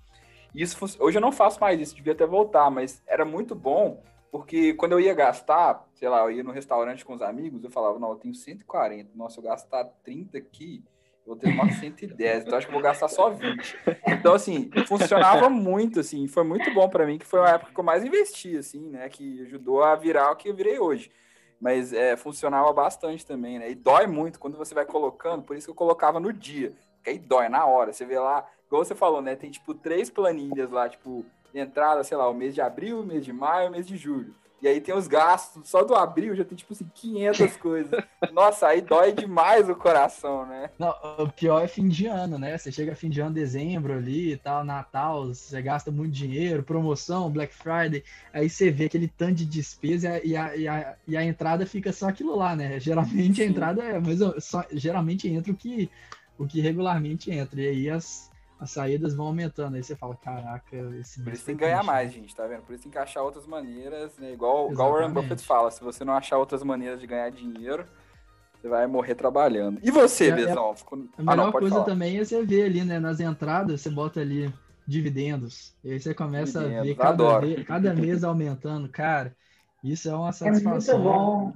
E isso hoje eu não faço mais isso, devia até voltar, mas era muito bom, porque quando eu ia gastar, sei lá, eu ia no restaurante com os amigos, eu falava, não, eu tenho 140. Nossa, eu gastar 30 aqui, vou ter mais 110, então acho que vou gastar só 20. Então, assim, funcionava muito, assim, foi muito bom para mim, que foi uma época que eu mais investi, assim, né, que ajudou a virar o que eu virei hoje mas é, funcionava bastante também, né? E dói muito quando você vai colocando, por isso que eu colocava no dia, porque aí dói na hora. Você vê lá, igual você falou, né? Tem tipo três planilhas lá, tipo, entrada, sei lá, o mês de abril, mês de maio, mês de julho. E aí tem os gastos, só do abril já tem tipo assim 500 coisas. Nossa, aí dói demais o coração, né? Não, o pior é fim de ano, né? Você chega fim de ano, dezembro ali e tal, Natal, você gasta muito dinheiro, promoção, Black Friday, aí você vê aquele tanto de despesa e a, e a, e a entrada fica só aquilo lá, né? Geralmente Sim. a entrada é, mas só, geralmente entra o que, o que regularmente entra. E aí as, as saídas vão aumentando. Aí você fala, caraca, esse Por isso tem que ganhar mais, gente, tá vendo? Por isso tem que achar outras maneiras, né? Igual, igual o Warren Buffett fala, se você não achar outras maneiras de ganhar dinheiro, você vai morrer trabalhando. E você, é, Bezão? É, a melhor ah, não, coisa falar. também é você ver ali, né? Nas entradas, você bota ali dividendos. E aí você começa dividendos, a ver cada, vez, cada mês aumentando. Cara, isso é uma satisfação. É muito bom.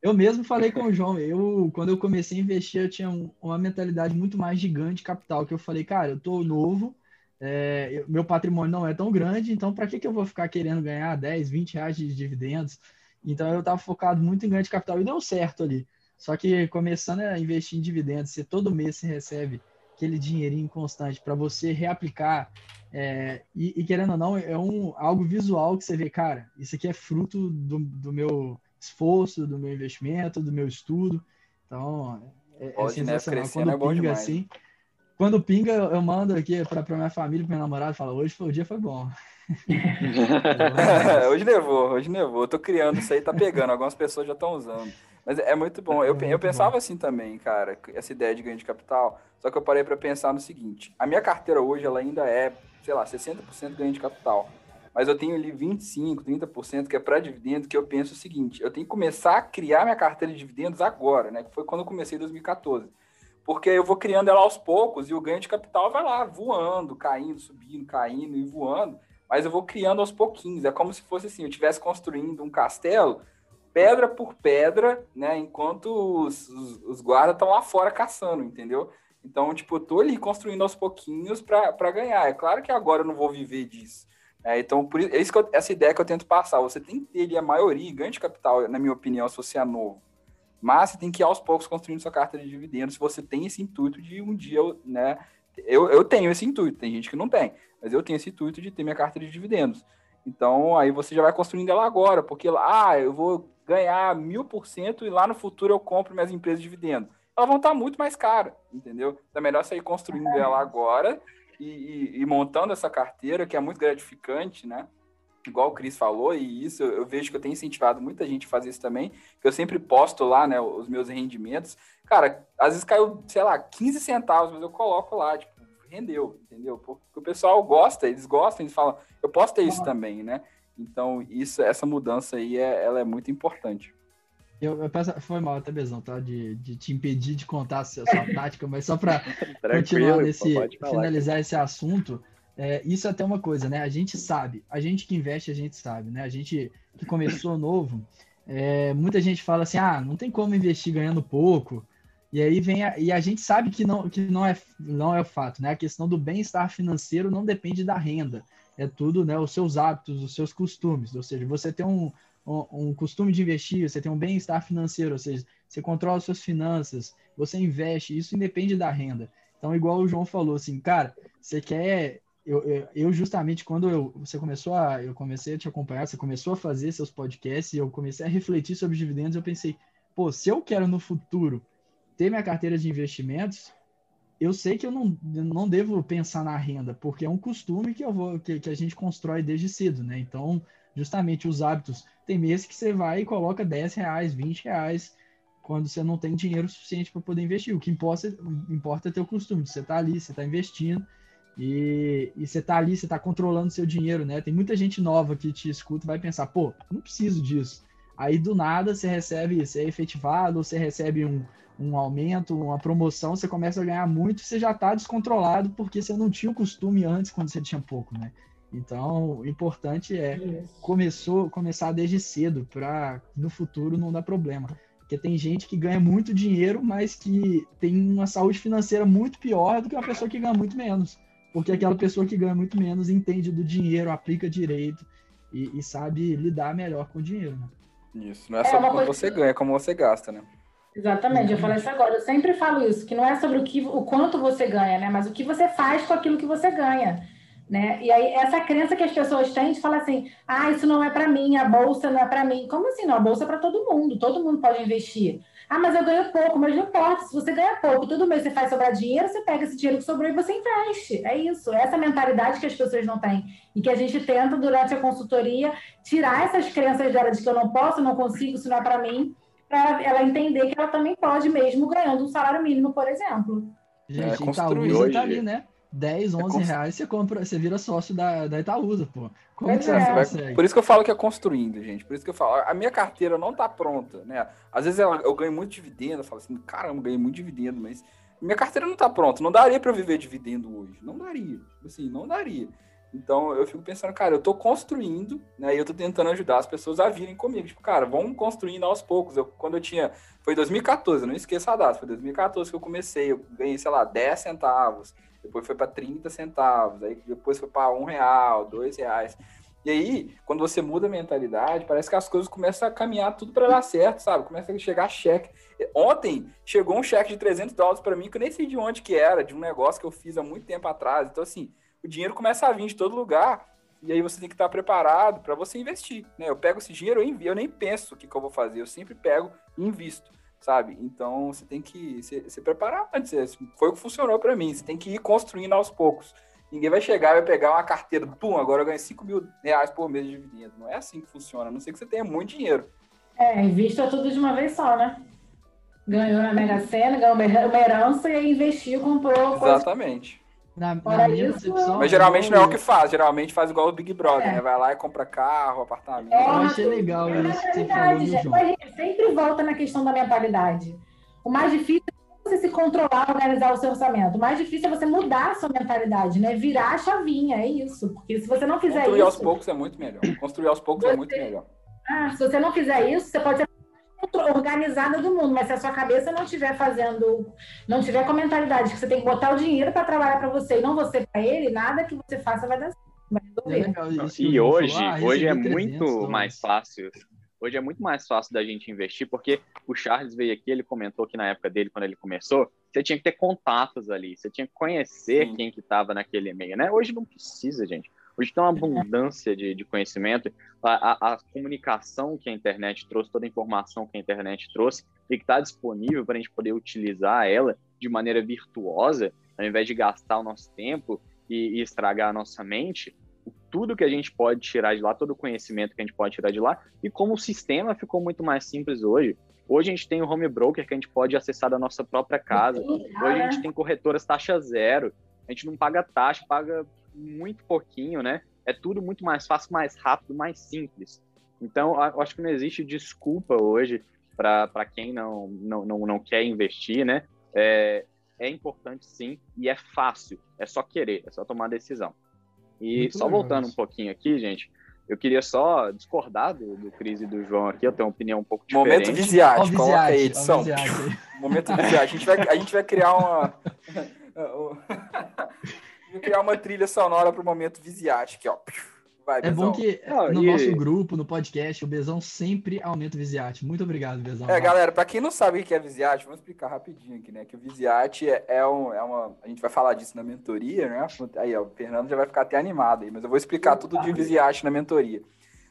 Eu mesmo falei com o João, eu quando eu comecei a investir, eu tinha um, uma mentalidade muito mais gigante capital, que eu falei, cara, eu tô novo, é, meu patrimônio não é tão grande, então para que, que eu vou ficar querendo ganhar 10, 20 reais de dividendos? Então eu estava focado muito em ganho de capital e deu certo ali. Só que começando a investir em dividendos, se todo mês você recebe aquele dinheirinho constante para você reaplicar, é, e, e, querendo ou não, é um, algo visual que você vê, cara, isso aqui é fruto do, do meu esforço, do meu investimento, do meu estudo. Então, é, Pode, é sensacional. Né? Quando é pinga demais. assim, quando pinga, eu mando aqui para minha família, para minha namorada, falo, hoje foi, o dia foi bom. hoje nevou, hoje nevou. Eu tô criando isso aí, tá pegando. Algumas pessoas já estão usando. Mas é muito bom. Eu, é eu pensava bom. assim também, cara, essa ideia de ganho de capital. Só que eu parei para pensar no seguinte: a minha carteira hoje, ela ainda é, sei lá, 60% ganho de capital mas eu tenho ali 25%, 30% que é para dividendo, que eu penso o seguinte, eu tenho que começar a criar minha carteira de dividendos agora, né? Que foi quando eu comecei em 2014. Porque eu vou criando ela aos poucos e o ganho de capital vai lá, voando, caindo, subindo, caindo e voando, mas eu vou criando aos pouquinhos. É como se fosse assim, eu estivesse construindo um castelo, pedra por pedra, né? Enquanto os, os, os guardas estão lá fora caçando, entendeu? Então, tipo, eu tô ali construindo aos pouquinhos para ganhar. É claro que agora eu não vou viver disso. É, então, por isso, é eu, essa ideia que eu tento passar. Você tem que ter ali a maioria, ganho de capital, na minha opinião, se você é novo. Mas você tem que ir aos poucos construindo sua carta de dividendos se você tem esse intuito de um dia, né? Eu, eu tenho esse intuito, tem gente que não tem, mas eu tenho esse intuito de ter minha carta de dividendos. Então, aí você já vai construindo ela agora, porque, ah, eu vou ganhar mil por cento e lá no futuro eu compro minhas empresas de dividendo. Elas vão estar muito mais caras, entendeu? Então é melhor sair construindo ela agora e, e, e, montando essa carteira, que é muito gratificante, né? Igual o Cris falou, e isso eu, eu, vejo que eu tenho incentivado muita gente a fazer isso também, que eu sempre posto lá, né, os meus rendimentos. Cara, às vezes caiu, sei lá, 15 centavos, mas eu coloco lá, tipo, rendeu, entendeu? Porque o pessoal gosta, eles gostam, eles falam, eu posso ter isso também, né? Então, isso, essa mudança aí, é, ela é muito importante. Eu, eu peço, foi mal até mesmo, tá? De, de te impedir de contar a sua, sua tática, mas só para continuar nesse, finalizar esse assunto, é, isso é até uma coisa, né? A gente sabe, a gente que investe, a gente sabe, né? A gente que começou novo, é, muita gente fala assim, ah, não tem como investir ganhando pouco, e aí vem a, e a gente sabe que não, que não é não é o fato, né? A questão do bem-estar financeiro não depende da renda, é tudo, né? Os seus hábitos, os seus costumes. Ou seja, você tem um, um, um costume de investir, você tem um bem-estar financeiro, ou seja, você controla suas finanças, você investe, isso independe da renda. Então, igual o João falou, assim, cara, você quer eu, eu, justamente quando eu, você começou a eu comecei a te acompanhar, você começou a fazer seus podcasts, e eu comecei a refletir sobre dividendos, eu pensei, pô, se eu quero no futuro ter minha carteira de investimentos, eu sei que eu não, não devo pensar na renda, porque é um costume que eu vou que, que a gente constrói desde cedo, né? Então, justamente os hábitos, tem meses que você vai e coloca 10 reais, 20 reais, quando você não tem dinheiro suficiente para poder investir. O que importa, importa é ter o costume, você tá ali, você está investindo, e, e você tá ali, você está controlando seu dinheiro, né? Tem muita gente nova que te escuta e vai pensar, pô, não preciso disso. Aí do nada você recebe, você é efetivado, você recebe um, um aumento, uma promoção, você começa a ganhar muito, você já está descontrolado porque você não tinha o costume antes quando você tinha pouco, né? Então, o importante é começou, começar desde cedo para no futuro não dar problema. Porque tem gente que ganha muito dinheiro, mas que tem uma saúde financeira muito pior do que uma pessoa que ganha muito menos. Porque aquela pessoa que ganha muito menos entende do dinheiro, aplica direito e, e sabe lidar melhor com o dinheiro. Né? Isso, não é, é só quanto você ganha, é como você gasta, né? Exatamente, eu falei isso agora. Eu sempre falo isso, que não é sobre o, que, o quanto você ganha, né? Mas o que você faz com aquilo que você ganha. Né? E aí, essa crença que as pessoas têm de falar assim: ah, isso não é para mim, a bolsa não é para mim. Como assim? Não, a bolsa é para todo mundo, todo mundo pode investir. Ah, mas eu ganho pouco, mas não importa. Se você ganha pouco, todo mês você faz sobrar dinheiro, você pega esse dinheiro que sobrou e você investe. É isso. É essa mentalidade que as pessoas não têm. E que a gente tenta, durante a consultoria, tirar essas crenças dela de que eu não posso, não consigo, isso não é para mim para ela entender que ela também pode, mesmo ganhando um salário mínimo, por exemplo. Gente, é, Itaúsa tá ali, né? 10, 11 é reais você compra, você vira sócio da, da Itaúsa, pô. Como é que você é. consegue? Por isso que eu falo que é construindo, gente. Por isso que eu falo, a minha carteira não tá pronta, né? Às vezes eu, eu ganho muito dividendo, eu falo assim, caramba, ganhei muito dividendo, mas minha carteira não tá pronta. Não daria para eu viver dividendo hoje. Não daria. Assim, não daria. Então eu fico pensando, cara, eu tô construindo, né? E eu tô tentando ajudar as pessoas a virem comigo. Tipo, cara, vamos construindo aos poucos. Eu, quando eu tinha. Foi 2014, eu não esqueço a data. Foi 2014 que eu comecei. Eu ganhei, sei lá, 10 centavos. Depois foi para 30 centavos. Aí depois foi para um real, dois reais. E aí, quando você muda a mentalidade, parece que as coisas começam a caminhar tudo para dar certo, sabe? Começa a chegar cheque. Ontem chegou um cheque de 300 dólares para mim, que eu nem sei de onde que era, de um negócio que eu fiz há muito tempo atrás. Então, assim, o dinheiro começa a vir de todo lugar e aí você tem que estar preparado para você investir, né? Eu pego esse dinheiro, eu envio, eu nem penso o que, que eu vou fazer, eu sempre pego e invisto, sabe? Então você tem que se, se preparar antes. Foi o que funcionou para mim. Você tem que ir construindo aos poucos. Ninguém vai chegar e vai pegar uma carteira, pum, agora eu ganho 5 mil reais por mês de dividendo. Não é assim que funciona, a não sei que você tenha muito dinheiro. É, invista tudo de uma vez só, né? Ganhou na Mega Sena, ganhou uma herança e investiu, comprou. Exatamente. Coisa na, na minha isso, Mas geralmente não é o que faz, geralmente faz igual o Big Brother, é. né? Vai lá e compra carro, apartamento. É, eu achei legal é isso que você falou, João. Sempre volta na questão da mentalidade. O mais difícil é você se controlar, organizar o seu orçamento. O mais difícil é você mudar a sua mentalidade, né? Virar a chavinha, é isso. Porque se você não fizer Construir isso... Construir aos poucos é muito melhor. Construir aos poucos é você... é muito melhor. Ah, se você não fizer isso, você pode ser organizada do mundo, mas se a sua cabeça não estiver fazendo, não tiver com a mentalidade que você tem que botar o dinheiro para trabalhar para você e não você para ele, nada que você faça vai dar certo. e hoje, ah, hoje é muito mais fácil. Hoje é muito mais fácil da gente investir, porque o Charles veio aqui, ele comentou que na época dele, quando ele começou, você tinha que ter contatos ali, você tinha que conhecer Sim. quem que estava naquele e-mail, né? Hoje não precisa, gente. Hoje tem uma abundância de, de conhecimento, a, a, a, comunicação que a internet trouxe, toda a informação que a internet trouxe, e que está disponível para a gente poder utilizar ela de maneira virtuosa, ao invés de gastar o nosso tempo e, e estragar a nossa mente, tudo que a gente pode tirar de lá, todo o conhecimento que a gente pode tirar de lá, e como o sistema ficou muito mais simples hoje. Hoje a gente tem o home broker que a gente pode acessar da nossa própria casa. Hoje a gente tem corretoras taxa zero. A gente não paga taxa, paga muito pouquinho, né? É tudo muito mais fácil, mais rápido, mais simples. Então, eu acho que não existe desculpa hoje para quem não, não, não, não quer investir, né? É, é importante sim e é fácil. É só querer, é só tomar decisão. E Muito só legal, voltando isso. um pouquinho aqui, gente, eu queria só discordar do, do Cris e do João aqui, eu tenho uma opinião um pouco diferente. Momento Viziate, coloca aí, edição. Momento Viziate. A gente vai, a gente vai criar uma... Vou criar uma trilha sonora para o momento Viziate aqui, ó. Vai, é bom que no e... nosso grupo, no podcast, o Bezão sempre aumenta o Visiate. Muito obrigado, Bezão. É, galera, para quem não sabe o que é Visiate, vamos explicar rapidinho aqui, né? Que o Visiate é, é, um, é uma. A gente vai falar disso na mentoria, né? Aí, ó, o Fernando já vai ficar até animado aí, mas eu vou explicar tudo de Visiate na mentoria.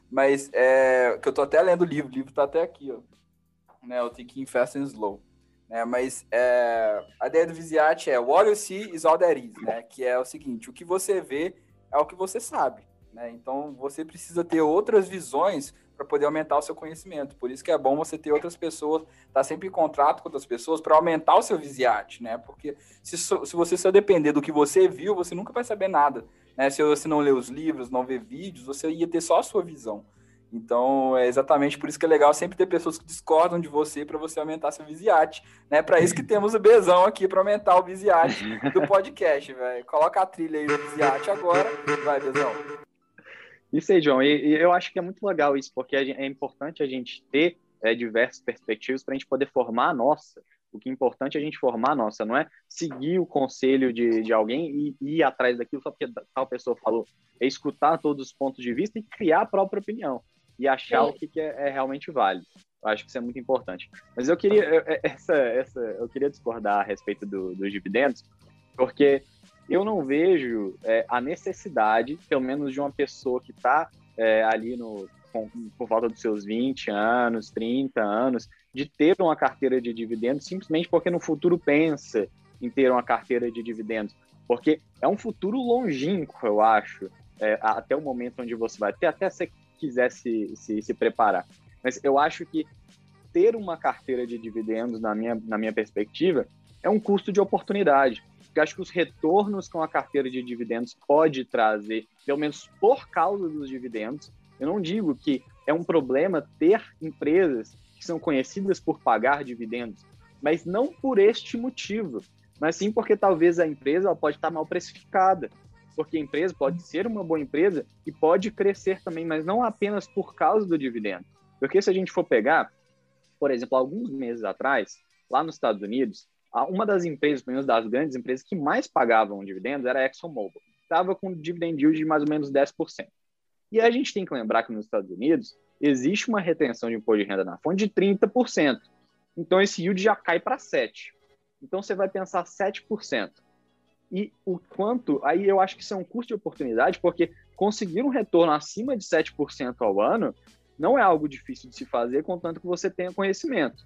Mas é, que eu tô até lendo o livro, o livro tá até aqui, ó. Né, o Thinking Fast and Slow. Né, mas é, a ideia do Visiate é what you see is all there is, né? Que é o seguinte, o que você vê é o que você sabe. Né? Então, você precisa ter outras visões para poder aumentar o seu conhecimento. Por isso que é bom você ter outras pessoas, estar tá sempre em contrato com outras pessoas para aumentar o seu visiate, né? Porque se, se você só depender do que você viu, você nunca vai saber nada. Né? Se você não ler os livros, não ver vídeos, você ia ter só a sua visão. Então, é exatamente por isso que é legal sempre ter pessoas que discordam de você para você aumentar seu visiate, né? Para isso que temos o Bezão aqui para aumentar o visiate do podcast, velho. Coloca a trilha aí do visiate agora. Vai, Bezão. Isso aí, João. E, e, eu acho que é muito legal isso, porque é importante a gente ter é, diversas perspectivas para a gente poder formar a nossa. O que é importante é a gente formar a nossa, não é seguir o conselho de, de alguém e, ir atrás daquilo só porque tal pessoa falou. É escutar todos os pontos de vista e criar a própria opinião e achar Sim. o que, que é, é, realmente válido. Eu acho que isso é muito importante. Mas eu queria é, essa, essa, eu queria discordar a respeito do, dos dividendos, porque eu não vejo é, a necessidade, pelo menos de uma pessoa que está é, ali no, com, por volta dos seus 20 anos, 30 anos, de ter uma carteira de dividendos simplesmente porque no futuro pensa em ter uma carteira de dividendos. Porque é um futuro longínquo, eu acho, é, até o momento onde você vai ter, até quiser se, se, se preparar. Mas eu acho que ter uma carteira de dividendos, na minha, na minha perspectiva, é um custo de oportunidade porque acho que os retornos com a carteira de dividendos pode trazer, pelo menos por causa dos dividendos. Eu não digo que é um problema ter empresas que são conhecidas por pagar dividendos, mas não por este motivo, mas sim porque talvez a empresa pode estar mal precificada, porque a empresa pode ser uma boa empresa e pode crescer também, mas não apenas por causa do dividendo. Porque se a gente for pegar, por exemplo, alguns meses atrás, lá nos Estados Unidos, uma das empresas, pelo menos das grandes empresas que mais pagavam dividendos era a ExxonMobil. Estava com dividend yield de mais ou menos 10%. E a gente tem que lembrar que nos Estados Unidos existe uma retenção de imposto de renda na fonte de 30%. Então esse yield já cai para 7%. Então você vai pensar 7%. E o quanto, aí eu acho que isso é um custo de oportunidade, porque conseguir um retorno acima de 7% ao ano não é algo difícil de se fazer, contanto que você tenha conhecimento.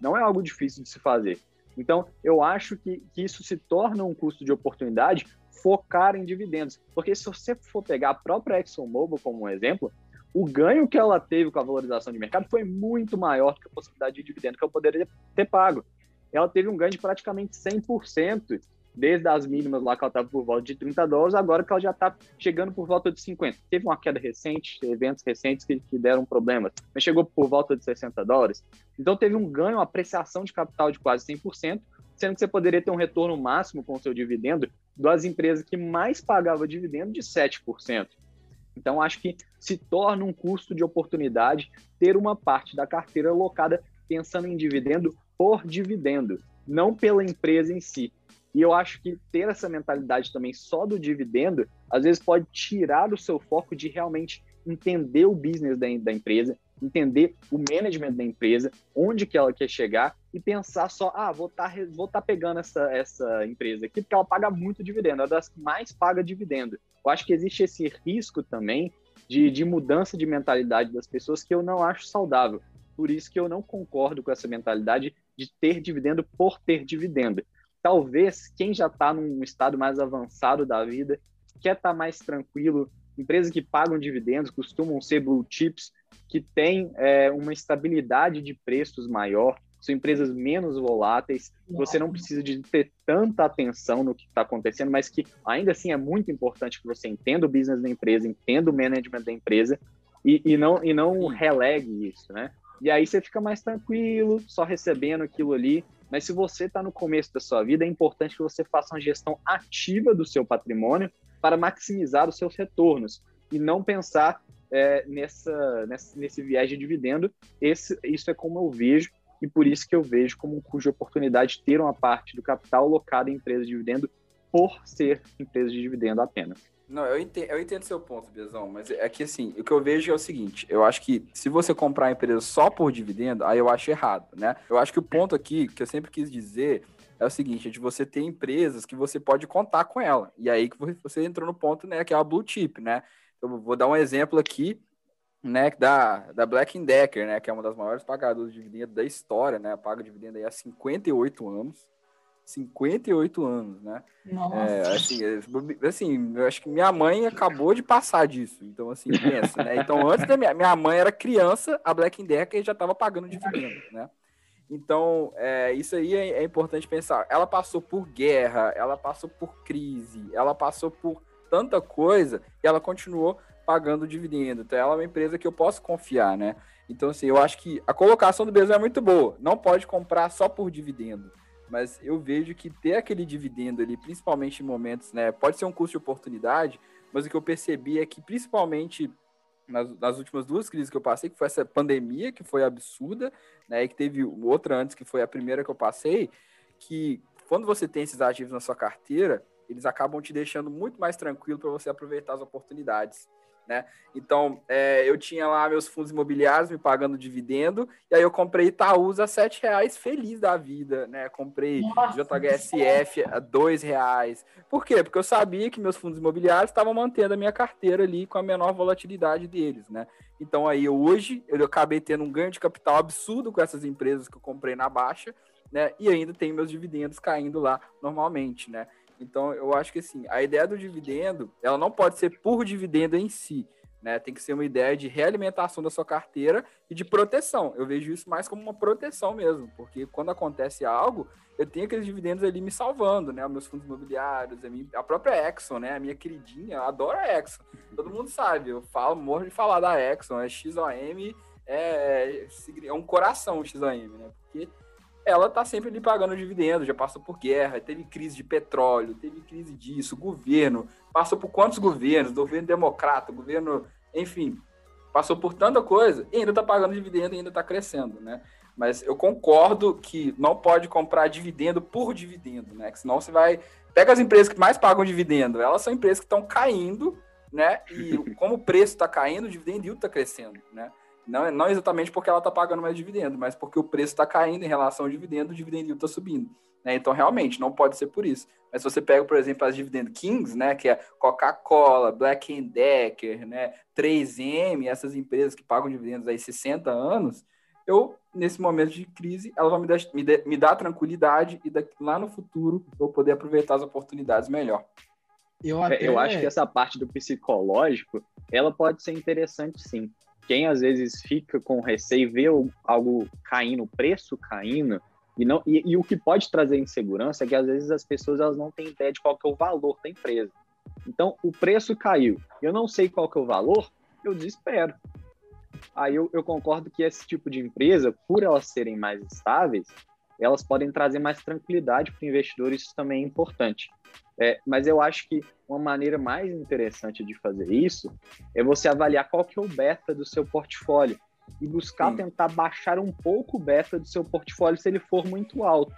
Não é algo difícil de se fazer. Então, eu acho que, que isso se torna um custo de oportunidade focar em dividendos. Porque se você for pegar a própria ExxonMobil como um exemplo, o ganho que ela teve com a valorização de mercado foi muito maior que a possibilidade de dividendo que ela poderia ter pago. Ela teve um ganho de praticamente 100% desde as mínimas lá que ela estava por volta de 30 dólares, agora que ela já está chegando por volta de 50. Teve uma queda recente, eventos recentes que, que, deram problemas, mas chegou por volta de 60 dólares. Então teve um ganho, uma apreciação de capital de quase 100%, sendo que você poderia ter um retorno máximo com o seu dividendo das empresas que mais pagava dividendo de 7%. Então acho que se torna um custo de oportunidade ter uma parte da carteira alocada pensando em dividendo por dividendo, não pela empresa em si. E eu acho que ter essa mentalidade também só do dividendo, às vezes pode tirar o seu foco de realmente entender o business da, da empresa, entender o management da empresa, onde que ela quer chegar e pensar só, ah, vou estar tá, vou tá pegando essa, essa empresa aqui porque ela paga muito dividendo, é das que mais paga dividendo. eu acho que existe esse risco também de, de mudança de mentalidade das pessoas que eu não acho saudável. Por isso que eu não concordo com essa mentalidade de ter dividendo por ter dividendo. Talvez quem já está num estado mais avançado da vida, quer estar tá mais tranquilo, empresas que pagam dividendos costumam ser blue chips, que têm é, uma estabilidade de preços maior, são empresas menos voláteis, você não precisa de ter tanta atenção no que está acontecendo, mas que ainda assim é muito importante que você entenda o business da empresa, entenda o management da empresa e, e não, e não relegue isso, né? E aí você fica mais tranquilo, só recebendo aquilo ali. Mas se você está no começo da sua vida, é importante que você faça uma gestão ativa do seu patrimônio para maximizar os seus retornos e não pensar é, nessa, nessa, nesse viés de dividendo. Esse, isso é como eu vejo e por isso que eu vejo como um cuja oportunidade ter uma parte do capital alocada em empresas de dividendo por ser empresa de dividendo apenas. Não, eu entendo, eu entendo seu ponto, Biazão, mas é que assim, o que eu vejo é o seguinte, eu acho que se você comprar a empresa só por dividendo, aí eu acho errado, né? Eu acho que o ponto aqui, que eu sempre quis dizer, é o seguinte, é de você ter empresas que você pode contar com ela. E aí que você entrou no ponto, né, que é a blue chip, né? Eu vou dar um exemplo aqui, né, da, da Black Decker, né, que é uma das maiores pagadoras de dividendo da história, né? Paga dividendo aí há 58 anos. 58 anos, né? Nossa. É, assim, é, assim, eu acho que minha mãe acabou de passar disso. Então, assim, pensa, né? Então, antes da minha, minha mãe era criança, a Black Decker já estava pagando dividendo, né? Então, é, isso aí é, é, importante pensar. Ela passou por guerra, ela passou por crise, ela passou por tanta coisa e ela continuou pagando dividendo. Então, ela é uma empresa que eu posso confiar, né? Então, assim, eu acho que a colocação do Bezos é muito boa. Não pode comprar só por dividendo mas eu vejo que ter aquele dividendo ali, principalmente em momentos, né, pode ser um custo de oportunidade, mas o que eu percebi é que principalmente nas, nas, últimas duas crises que eu passei, que foi essa pandemia, que foi absurda, né, e que teve outra antes, que foi a primeira que eu passei, que quando você tem esses ativos na sua carteira, eles acabam te deixando muito mais tranquilo para você aproveitar as oportunidades né? Então, é, eu tinha lá meus fundos imobiliários me pagando dividendo, e aí eu comprei Itaús a sete reais, feliz da vida, né? Comprei Nossa, JHSF a dois reais. Por quê? Porque eu sabia que meus fundos imobiliários estavam mantendo a minha carteira ali com a menor volatilidade deles, né? Então aí hoje eu acabei tendo um ganho de capital absurdo com essas empresas que eu comprei na baixa, né? E ainda tenho meus dividendos caindo lá normalmente, né? Então, eu acho que assim, a ideia do dividendo, ela não pode ser por dividendo em si, né? Tem que ser uma ideia de realimentação da sua carteira e de proteção. Eu vejo isso mais como uma proteção mesmo, porque quando acontece algo, eu tenho aqueles dividendos ali me salvando, né? Os meus fundos imobiliários, a, minha, a própria Exxon, né? A minha queridinha, eu adoro a Exxon. Todo mundo sabe, eu falo, morro de falar da Exxon, é XOM, é, é um coração o XOM, né? Porque ela tá sempre ali pagando dividendos, já passou por guerra, teve crise de petróleo, teve crise disso, governo, passou por quantos governos, governo democrata, governo, enfim, passou por tanta coisa e ainda tá pagando dividendo e ainda tá crescendo, né? Mas eu concordo que não pode comprar dividendo por dividendo, né? Que senão você vai. Pega as empresas que mais pagam dividendo, elas são empresas que estão caindo, né? E como o preço está caindo, o dividendo está crescendo, né? Não, não exatamente porque ela está pagando mais dividendo, mas porque o preço está caindo em relação ao dividendo, o dividendo está subindo. Né? Então, realmente, não pode ser por isso. Mas se você pega, por exemplo, as dividend kings, né, que é Coca-Cola, Black Decker, né, 3M, essas empresas que pagam dividendos aí 60 anos, eu, nesse momento de crise, ela vai me dar, me, me dar tranquilidade e daqui, lá no futuro eu vou poder aproveitar as oportunidades melhor. Eu, até... eu acho que essa parte do psicológico, ela pode ser interessante sim quem às vezes fica com receio, vê algo caindo, o preço caindo, e, não, e, e, o que pode trazer insegurança é que às vezes as pessoas elas não têm ideia de qual que é o valor da empresa. Então, o preço caiu, eu não sei qual que é o valor, eu desespero. Aí eu, eu concordo que esse tipo de empresa, por elas serem mais estáveis, elas podem trazer mais tranquilidade para o investidor, isso também é importante. É, mas eu acho que uma maneira mais interessante de fazer isso é você avaliar qual que é o beta do seu portfólio e buscar Sim. tentar baixar um pouco o beta do seu portfólio se ele for muito alto.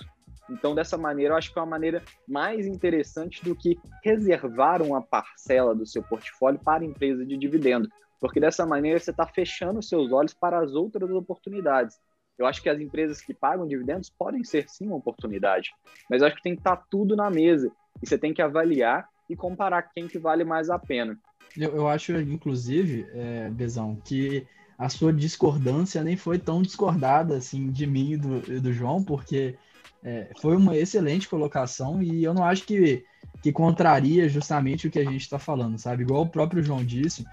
Então, dessa maneira, eu acho que é uma maneira mais interessante do que reservar uma parcela do seu portfólio para empresa de dividendo, porque dessa maneira você está fechando seus olhos para as outras oportunidades. Eu acho que as empresas que pagam dividendos podem ser sim uma oportunidade, mas eu acho que tem que estar tá tudo na mesa e você tem que avaliar e comparar quem que vale mais a pena. Eu, eu acho, inclusive, é, Bezão, que a sua discordância nem foi tão discordada assim de mim e do, do João, porque é, foi uma excelente colocação e eu não acho que, que contraria justamente o que a gente está falando, sabe? Igual o próprio João disse,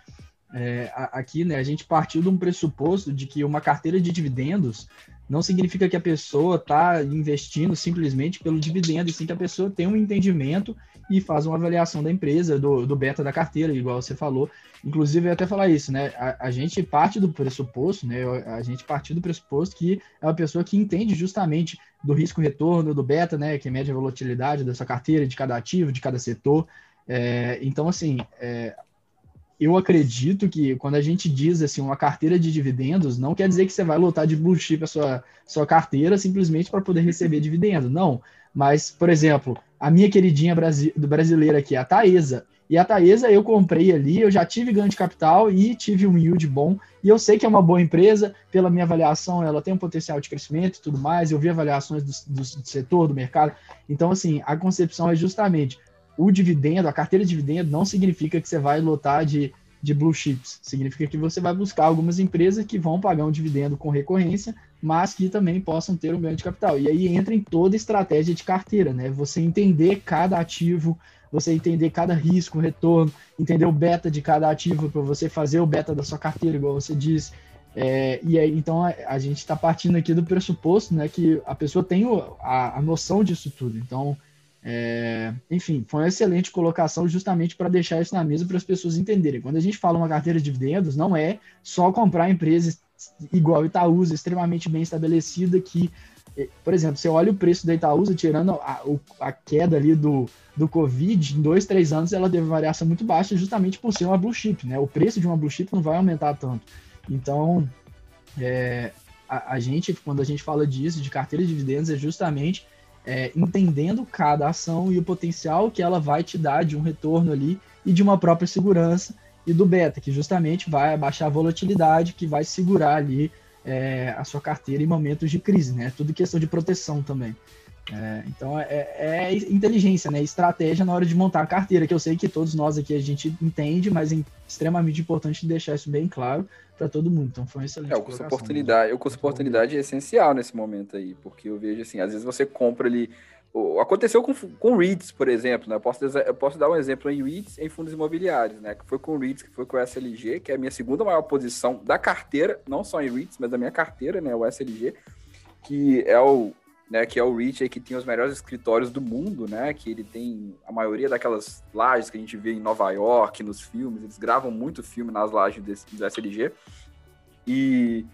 é, aqui né, a gente partiu de um pressuposto de que uma carteira de dividendos não significa que a pessoa está investindo simplesmente pelo dividendo, e sim que a pessoa tem um entendimento e faz uma avaliação da empresa, do, do beta da carteira, igual você falou. Inclusive, eu até falar isso, né? A, a, gente parte do pressuposto, né? A gente parte do pressuposto que é uma pessoa que entende justamente do risco-retorno, do beta, né? Que mede a volatilidade dessa carteira, de cada ativo, de cada setor. É, então, assim, é, eu acredito que quando a gente diz assim uma carteira de dividendos, não quer dizer que você vai lotar de blue chip a sua, sua carteira simplesmente para poder receber dividendo, não. Mas, por exemplo, a minha queridinha brasi brasileira aqui, a Taesa. E a Taesa eu comprei ali, eu já tive ganho de capital e tive um yield bom. E eu sei que é uma boa empresa, pela minha avaliação, ela tem um potencial de crescimento e tudo mais. Eu vi avaliações do, do, do setor, do mercado. Então, assim, a concepção é justamente o dividendo, a carteira de dividendo, não significa que você vai lotar de, de blue chips. Significa que você vai buscar algumas empresas que vão pagar um dividendo com recorrência, mas que também possam ter um ganho de capital. E aí entra em toda estratégia de carteira, né? Você entender cada ativo, você entender cada risco, retorno, entender o beta de cada ativo para você fazer o beta da sua carteira, igual você disse. É, e aí, então a, a gente está partindo aqui do pressuposto, né, que a pessoa tem a, a noção disso tudo. Então, é, enfim, foi uma excelente colocação justamente para deixar isso na mesa para as pessoas entenderem. Quando a gente fala uma carteira de dividendos, não é só comprar empresas igual Itaúsa, extremamente bem estabelecida, que, é, por exemplo, você olha o preço da Itaúsa, tirando a, a queda ali do, do Covid, em dois, três anos ela teve variação muito baixa, justamente por ser uma blue chip, né? O preço de uma blue chip não vai aumentar tanto. Então, é, a, a gente, quando a gente fala disso, de carteira de dividendos, é justamente é, entendendo cada ação e o potencial que ela vai te dar de um retorno ali e de uma própria segurança e do beta, que justamente vai abaixar a volatilidade, que vai segurar ali é, a sua carteira em momentos de crise, né? Tudo questão de proteção também. É, então é, é, inteligência, né? Estratégia na hora de montar a carteira, que eu sei que todos nós aqui a gente entende, mas é extremamente importante deixar isso bem claro para todo mundo. Então foi um excelente. É, o custo oportunidade, o custo oportunidade é essencial nesse momento aí, porque eu vejo assim, às vezes você compra ali. Aconteceu com, com REITs, por exemplo, né? Eu posso, eu posso dar um exemplo em REITs em fundos imobiliários, né? Que foi com REITs, que foi com o SLG, que é a minha segunda maior posição da carteira, não só em REITs, mas da minha carteira, né? O SLG, que é o, né, que é o Rich, que tem os melhores escritórios do mundo, né, que ele tem a maioria daquelas lajes que a gente vê em Nova York, nos filmes, eles gravam muito filme nas lajes desse, do SLG, e,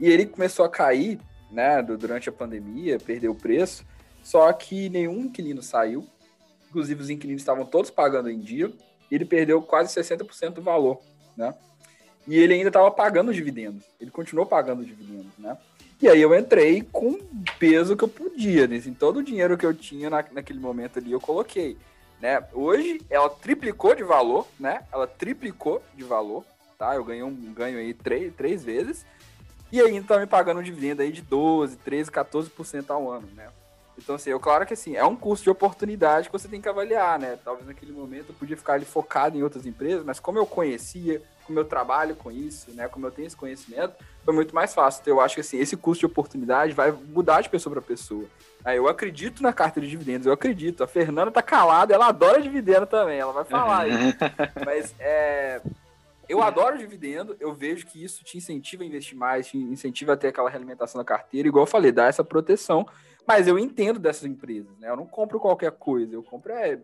e ele começou a cair, né, durante a pandemia, perdeu o preço, só que nenhum inquilino saiu, inclusive os inquilinos estavam todos pagando em dia, e ele perdeu quase 60% do valor, né, e ele ainda estava pagando dividendos, ele continuou pagando dividendos, né, e aí eu entrei com o peso que eu podia, né? Assim, todo o dinheiro que eu tinha na, naquele momento ali eu coloquei. Né? Hoje ela triplicou de valor, né? Ela triplicou de valor, tá? Eu ganhei um ganho aí três, três vezes. E ainda tá me pagando um dividendo aí de 12, 13, 14% ao ano, né? Então, assim, eu claro que assim, é um custo de oportunidade que você tem que avaliar, né? Talvez naquele momento eu podia ficar ali focado em outras empresas, mas como eu conhecia, como eu trabalho com isso, né? Como eu tenho esse conhecimento, foi muito mais fácil. Então, eu acho que assim, esse custo de oportunidade vai mudar de pessoa para pessoa. Aí eu acredito na carta de dividendos, eu acredito. A Fernanda tá calada, ela adora dividendo também, ela vai falar aí. mas é, eu adoro dividendo, eu vejo que isso te incentiva a investir mais, te incentiva a ter aquela realimentação da carteira, igual eu falei, dá essa proteção. Mas eu entendo dessas empresas, né? Eu não compro qualquer coisa, eu compro é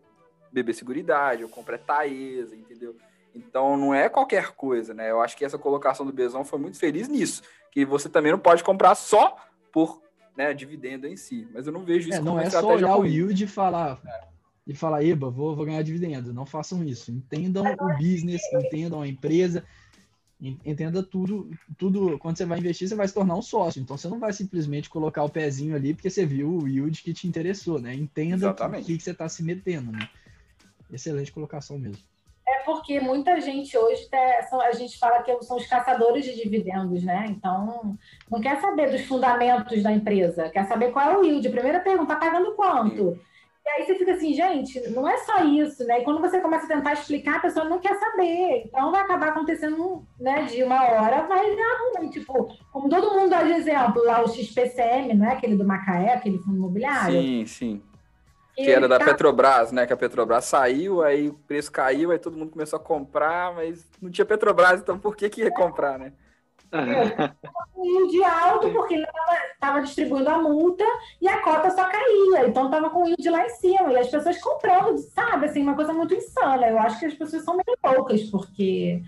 BB Seguridade, eu compro é Taesa, entendeu? Então não é qualquer coisa, né? Eu acho que essa colocação do Bezão foi muito feliz nisso, que você também não pode comprar só por né, dividendo em si. Mas eu não vejo isso é, não é só olhar o yield e falar é. e falar, eba, vou, vou ganhar dividendo. Não façam isso. Entendam o business, entendam a empresa, entenda tudo, tudo. Quando você vai investir, você vai se tornar um sócio. Então você não vai simplesmente colocar o pezinho ali porque você viu o yield que te interessou, né? Entenda o que, que você está se metendo, né? Excelente colocação mesmo. É porque muita gente hoje, tá, a gente fala que são os caçadores de dividendos, né? Então, não quer saber dos fundamentos da empresa, quer saber qual é o yield. Primeira pergunta, tá pagando quanto? E E aí você fica assim, gente, não é só isso, né? E quando você começa a tentar explicar, a pessoa não quer saber. Então vai acabar acontecendo, né, de uma hora, vai dar ruim. Tipo, como todo mundo dá de exemplo, lá o XPCM, não é aquele do Macaé, aquele fundo imobiliário? Sim, sim. Que era da tá... Petrobras, né? Que a Petrobras saiu, aí o preço caiu, aí todo mundo começou a comprar, mas não tinha Petrobras, então por que, que ia comprar, né? um de alto porque ele estava distribuindo a multa e a cota só caía. Então estava com o yield lá em cima. E as pessoas comprando, sabe? Assim, uma coisa muito insana. Eu acho que as pessoas são meio loucas, porque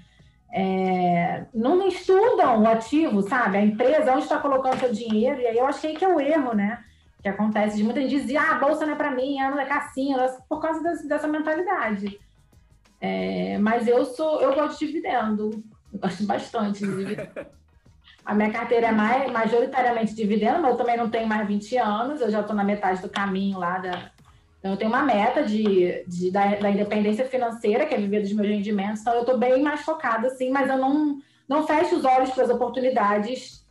é, não estudam o ativo, sabe? A empresa, onde está colocando seu dinheiro. E aí eu achei que é o erro, né? Que acontece de muita gente dizer, ah, a bolsa não é para mim, ano é cassino, por causa desse, dessa mentalidade. É, mas eu sou, eu gosto de dividendo. Eu gosto bastante de dividendo. A minha carteira é mais, majoritariamente dividendo, mas eu também não tenho mais 20 anos, eu já estou na metade do caminho lá da. Então, eu tenho uma meta de, de da, da, independência financeira, que é viver dos meus rendimentos, então eu estou bem mais focada, assim, mas eu não, não fecho os olhos para as oportunidades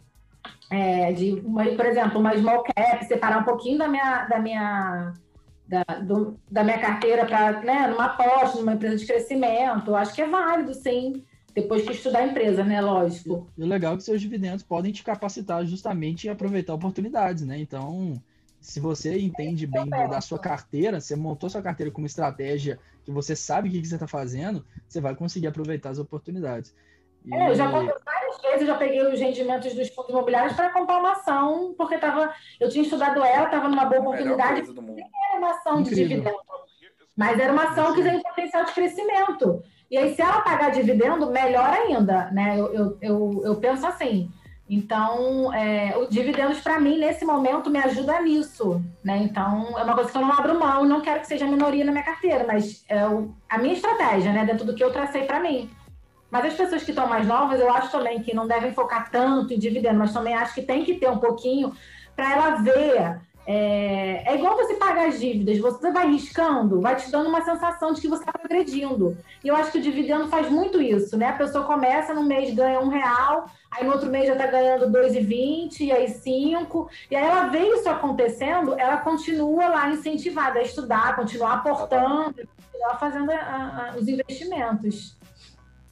é, de, uma, por exemplo, uma small cap, separar um pouquinho da minha, da minha, da, do, da minha carteira para, né, numa aposta, numa empresa de crescimento. Acho que é válido, sim depois que estudar a empresa, né? Lógico. E o legal é que seus dividendos podem te capacitar justamente a aproveitar oportunidades, né? Então, se você entende bem da sua carteira, você montou sua carteira com uma estratégia que você sabe o que, você está fazendo, você vai conseguir aproveitar as oportunidades. E... É, eu já comprei várias vezes, já peguei os rendimentos dos fundos imobiliários para comprar uma ação, porque tava, eu tinha estudado ela, estava numa boa oportunidade, era uma ação Incrível. de dividendo. Mas era uma ação que tem potencial de crescimento. E aí, se ela pagar dividendo, melhor ainda, né? Eu, eu, eu, eu penso assim. Então, é, o dividendos para mim, nesse momento, me ajuda nisso, né? Então, é uma coisa que eu não abro mão não quero que seja minoria na minha carteira, mas é o, a minha estratégia, né? Dentro do que eu tracei para mim. Mas as pessoas que estão mais novas, eu acho também que não devem focar tanto em dividendo, mas também acho que tem que ter um pouquinho para ela ver é, é, igual você pagar as dívidas, você vai riscando, vai te dando uma sensação de que você está progredindo. E eu acho que o dividendo faz muito isso, né? A pessoa começa no mês, ganha um real, aí no outro mês já está ganhando 2,20, e aí 5, e aí ela vê isso acontecendo, ela continua lá incentivada a estudar, continuar aportando, continuar fazendo a, a, os investimentos.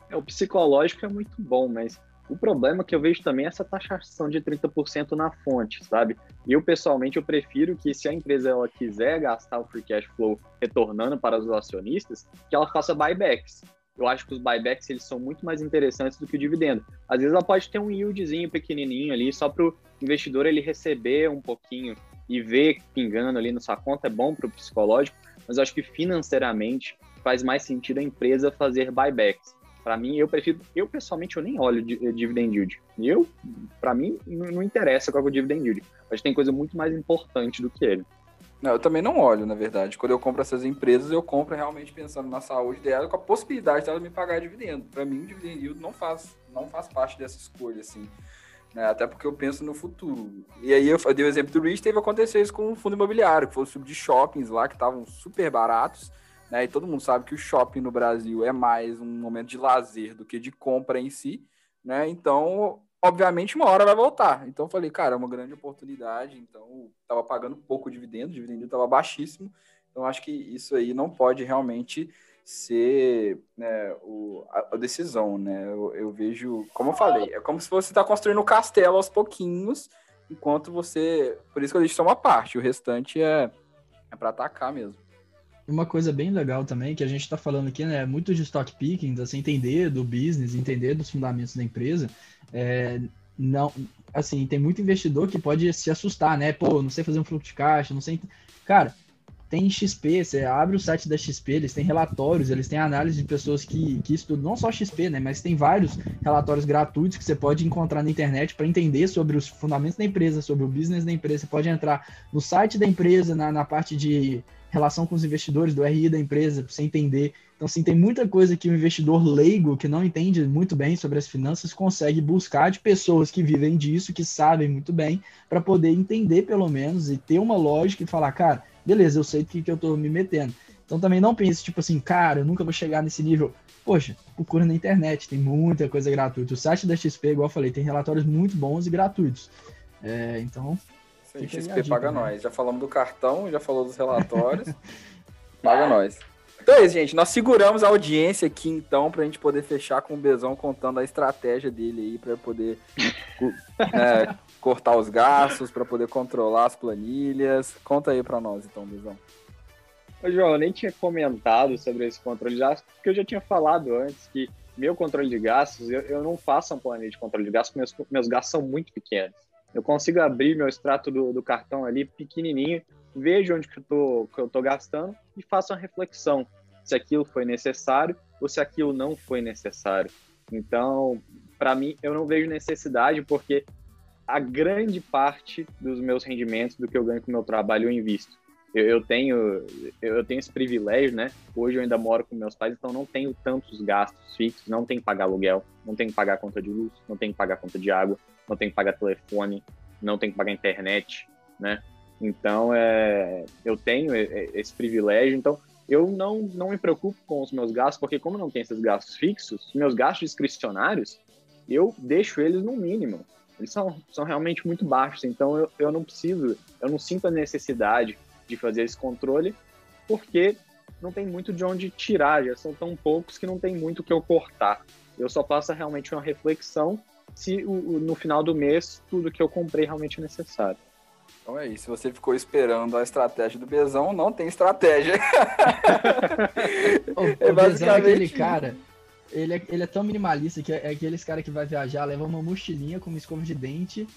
É, o psicológico é muito bom, mas o problema é que eu vejo também essa taxação de 30% na fonte, sabe? Eu, pessoalmente, eu prefiro que se a empresa ela quiser gastar o free cash flow retornando para os acionistas, que ela faça buybacks. Eu acho que os buybacks eles são muito mais interessantes do que o dividendo. Às vezes ela pode ter um yieldzinho pequenininho ali, só para o investidor ele receber um pouquinho e ver pingando ali na sua conta, é bom para o psicológico, mas eu acho que financeiramente faz mais sentido a empresa fazer buybacks. Para mim, eu prefiro, eu pessoalmente eu nem olho eh, dividend yield. Eu, para mim, não, interessa qual é o dividend yield. Mas tem coisa muito mais importante do que ele. Não, eu também não olho, na verdade. Quando eu compro essas empresas, eu compro realmente pensando na saúde dela, com a possibilidade dela me pagar dividendo. Para mim, o dividend yield não faz, não faz parte dessa escolha, assim. Né? Até porque eu penso no futuro. E aí eu, eu dei o exemplo do Rich, teve acontecer isso com o fundo imobiliário, que foi o sub de shoppings lá, que estavam super baratos né? E todo mundo sabe que o shopping no Brasil é mais um momento de lazer do que de compra em si, né? Então, obviamente, uma hora vai voltar. Então, eu falei, cara, é uma grande oportunidade. Então, estava pagando pouco dividendo, o dividendo estava baixíssimo. Então, acho que isso aí não pode realmente ser né, o, a, decisão, né? Eu, eu, vejo, como eu falei, é como se você está construindo um castelo aos pouquinhos, enquanto você. Por isso que eu deixo só uma parte, o restante é, é para atacar mesmo uma coisa bem legal também, que a gente está falando aqui, né, muito de stock picking, você entender do business, entender dos fundamentos da empresa, é, não, assim, tem muito investidor que pode se assustar, né, pô, não sei fazer um fluxo de caixa, não sei, cara, tem XP, você abre o site da XP, eles têm relatórios, eles têm análise de pessoas que, que estudam, não só XP, né, mas tem vários relatórios gratuitos que você pode encontrar na internet para entender sobre os fundamentos da empresa, sobre o business da empresa. Você pode entrar no site da empresa, na, na parte de relação com os investidores, do RI da empresa, para você entender. Então, assim, tem muita coisa que o investidor leigo, que não entende muito bem sobre as finanças, consegue buscar de pessoas que vivem disso, que sabem muito bem, para poder entender pelo menos e ter uma lógica e falar, cara, beleza, eu sei do que, que eu estou me metendo. Então também não pense, tipo assim, cara, eu nunca vou chegar nesse nível. Poxa, procura na internet, tem muita coisa gratuita. O site da XP, igual eu falei, tem relatórios muito bons e gratuitos. É, então, Isso aí, XP paga né? nós. Já falamos do cartão, já falou dos relatórios. paga nós. Então é isso, gente. Nós seguramos a audiência aqui, então, pra gente poder fechar com o Bezão contando a estratégia dele aí, pra poder né, cortar os gastos, pra poder controlar as planilhas. Conta aí pra nós, então, Bezão. Ô, João, eu nem tinha comentado sobre esse controle de gastos, porque eu já tinha falado antes que meu controle de gastos, eu, eu não faço uma planilha de controle de gastos, porque meus, meus gastos são muito pequenos. Eu consigo abrir meu extrato do, do cartão ali pequenininho, vejo onde que eu, tô, que eu tô gastando e faço uma reflexão se aquilo foi necessário ou se aquilo não foi necessário. Então, para mim, eu não vejo necessidade porque a grande parte dos meus rendimentos, do que eu ganho com o meu trabalho, eu invisto. Eu, eu, tenho eu tenho esse privilégio, né? Hoje eu ainda moro com meus pais, então não tenho tantos gastos fixos, não tenho que pagar aluguel, não tenho que pagar conta de luz, não tenho que pagar conta de água, não tenho que pagar telefone, não tenho que pagar internet, né? Então, é, eu tenho esse privilégio, então eu não, não me preocupo com os meus gastos, porque como não tenho esses gastos fixos, meus gastos discricionários, eu deixo eles no mínimo. Eles são, são realmente muito baixos, então eu, eu não preciso, eu não sinto a necessidade de fazer esse controle, porque não tem muito de onde tirar, já são tão poucos que não tem muito o que eu cortar. Eu só faço realmente uma reflexão se o, no final do mês tudo que eu comprei realmente é necessário. Então é isso. Se você ficou esperando a estratégia do Bezão, não tem estratégia. o, é o Bezão é aquele cara. Ele é, ele é tão minimalista que é, é aqueles cara que vai viajar, leva uma mochilinha com uma escova de dente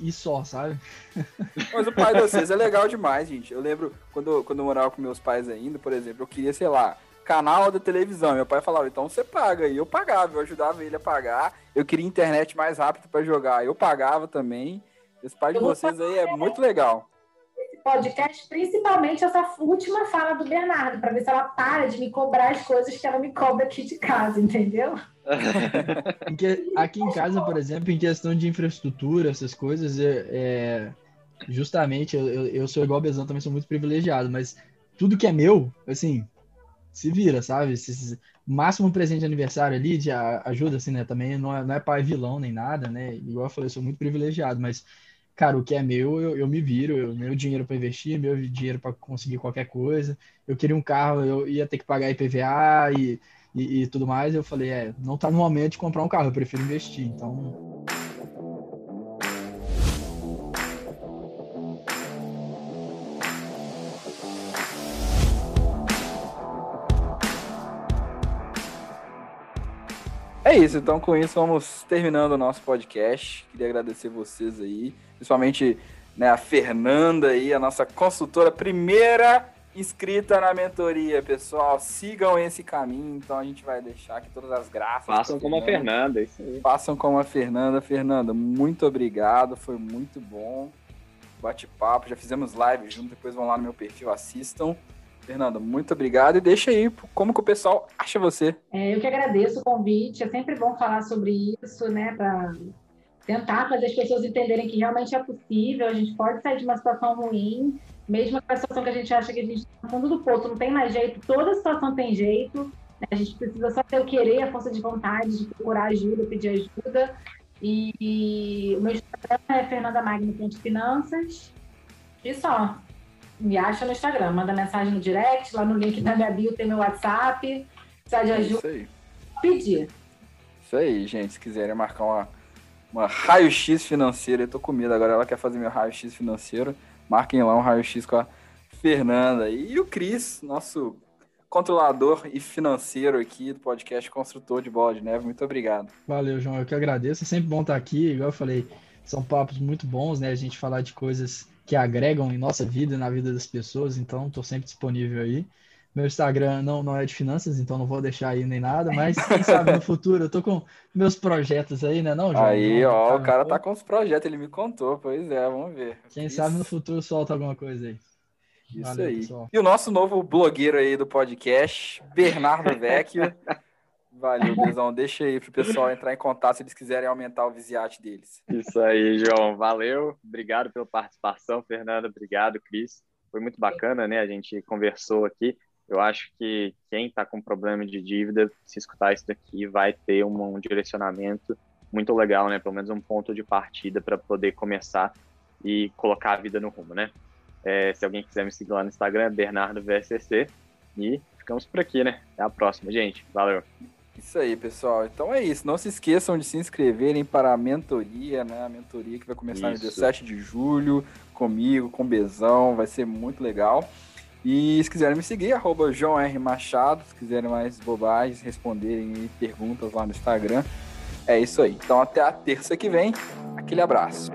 e só, sabe? Mas o pai de vocês é legal demais, gente. Eu lembro quando, quando eu morava com meus pais ainda, por exemplo, eu queria, sei lá, canal da televisão. Meu pai falava, então você paga. E eu pagava, eu ajudava ele a pagar. Eu queria internet mais rápido para jogar. Eu pagava também. Esse pai de vocês aí é muito legal. Esse podcast, principalmente essa última fala do Bernardo, para ver se ela para de me cobrar as coisas que ela me cobra aqui de casa, entendeu? aqui em casa, por exemplo, em questão de infraestrutura, essas coisas, é, é justamente eu, eu sou igual o Bezão, também sou muito privilegiado, mas tudo que é meu, assim, se vira, sabe? Se, máximo presente de aniversário ali, de ajuda, assim, né? Também não é, não é pai vilão nem nada, né? Igual eu falei, eu sou muito privilegiado, mas, cara, o que é meu, eu, eu me viro, eu, meu dinheiro para investir, meu dinheiro para conseguir qualquer coisa. Eu queria um carro, eu ia ter que pagar IPVA e, e, e tudo mais. Eu falei, é, não tá no momento de comprar um carro, eu prefiro investir. Então. É isso, então com isso vamos terminando o nosso podcast. Queria agradecer vocês aí, principalmente né, a Fernanda aí, a nossa consultora primeira inscrita na mentoria, pessoal. Sigam esse caminho, então a gente vai deixar aqui todas as gráficas. Façam como a Fernanda, isso aí. Façam como a Fernanda. Fernanda, muito obrigado, foi muito bom. Bate-papo, já fizemos live junto, depois vão lá no meu perfil, assistam. Fernanda, muito obrigado e deixa aí como que o pessoal acha você. É, eu que agradeço o convite, é sempre bom falar sobre isso, né, para tentar fazer as pessoas entenderem que realmente é possível, a gente pode sair de uma situação ruim, mesmo aquela situação que a gente acha que a gente está no fundo do poço, não tem mais jeito, toda situação tem jeito, né? a gente precisa só ter o querer, a força de vontade de procurar ajuda, pedir ajuda. E, e o meu Instagram é fernandamagno.finanças. E só, me acha no Instagram, manda mensagem no direct, lá no link da minha bio tem meu WhatsApp, precisa de ajuda. Isso aí. Pedir. Isso aí, gente. Se quiserem marcar uma, uma raio-x financeira, eu tô com medo agora, ela quer fazer meu raio-x financeiro. Marquem lá um raio-x com a Fernanda. E o Cris, nosso controlador e financeiro aqui do podcast Construtor de Bola de Neve. Muito obrigado. Valeu, João. Eu que agradeço. É sempre bom estar aqui. Igual eu falei, são papos muito bons, né? A gente falar de coisas que agregam em nossa vida e na vida das pessoas, então estou sempre disponível aí. Meu Instagram não, não é de finanças, então não vou deixar aí nem nada, mas quem sabe no futuro eu tô com meus projetos aí, né, não, João? Aí, ó, o cara tá com os projetos, ele me contou, pois é, vamos ver. Quem Isso. sabe no futuro solta alguma coisa aí. Isso Valeu, aí. Pessoal. E o nosso novo blogueiro aí do podcast, Bernardo Vecchio. Valeu, Bezão. Deixa aí pro pessoal entrar em contato se eles quiserem aumentar o visiate deles. Isso aí, João. Valeu. Obrigado pela participação, Fernanda. Obrigado, Cris. Foi muito bacana, né? A gente conversou aqui. Eu acho que quem está com problema de dívida, se escutar isso daqui, vai ter um, um direcionamento muito legal, né? Pelo menos um ponto de partida para poder começar e colocar a vida no rumo, né? É, se alguém quiser me seguir lá no Instagram, é Bernardo VSCC. E ficamos por aqui, né? Até a próxima, gente. Valeu. Isso aí, pessoal. Então é isso. Não se esqueçam de se inscreverem para a mentoria, né? A mentoria que vai começar isso. no dia 7 de julho, comigo, com Bezão. Vai ser muito legal. E se quiserem me seguir, arroba João R. Machado. Se quiserem mais bobagens, responderem perguntas lá no Instagram. É isso aí. Então até a terça que vem. Aquele abraço.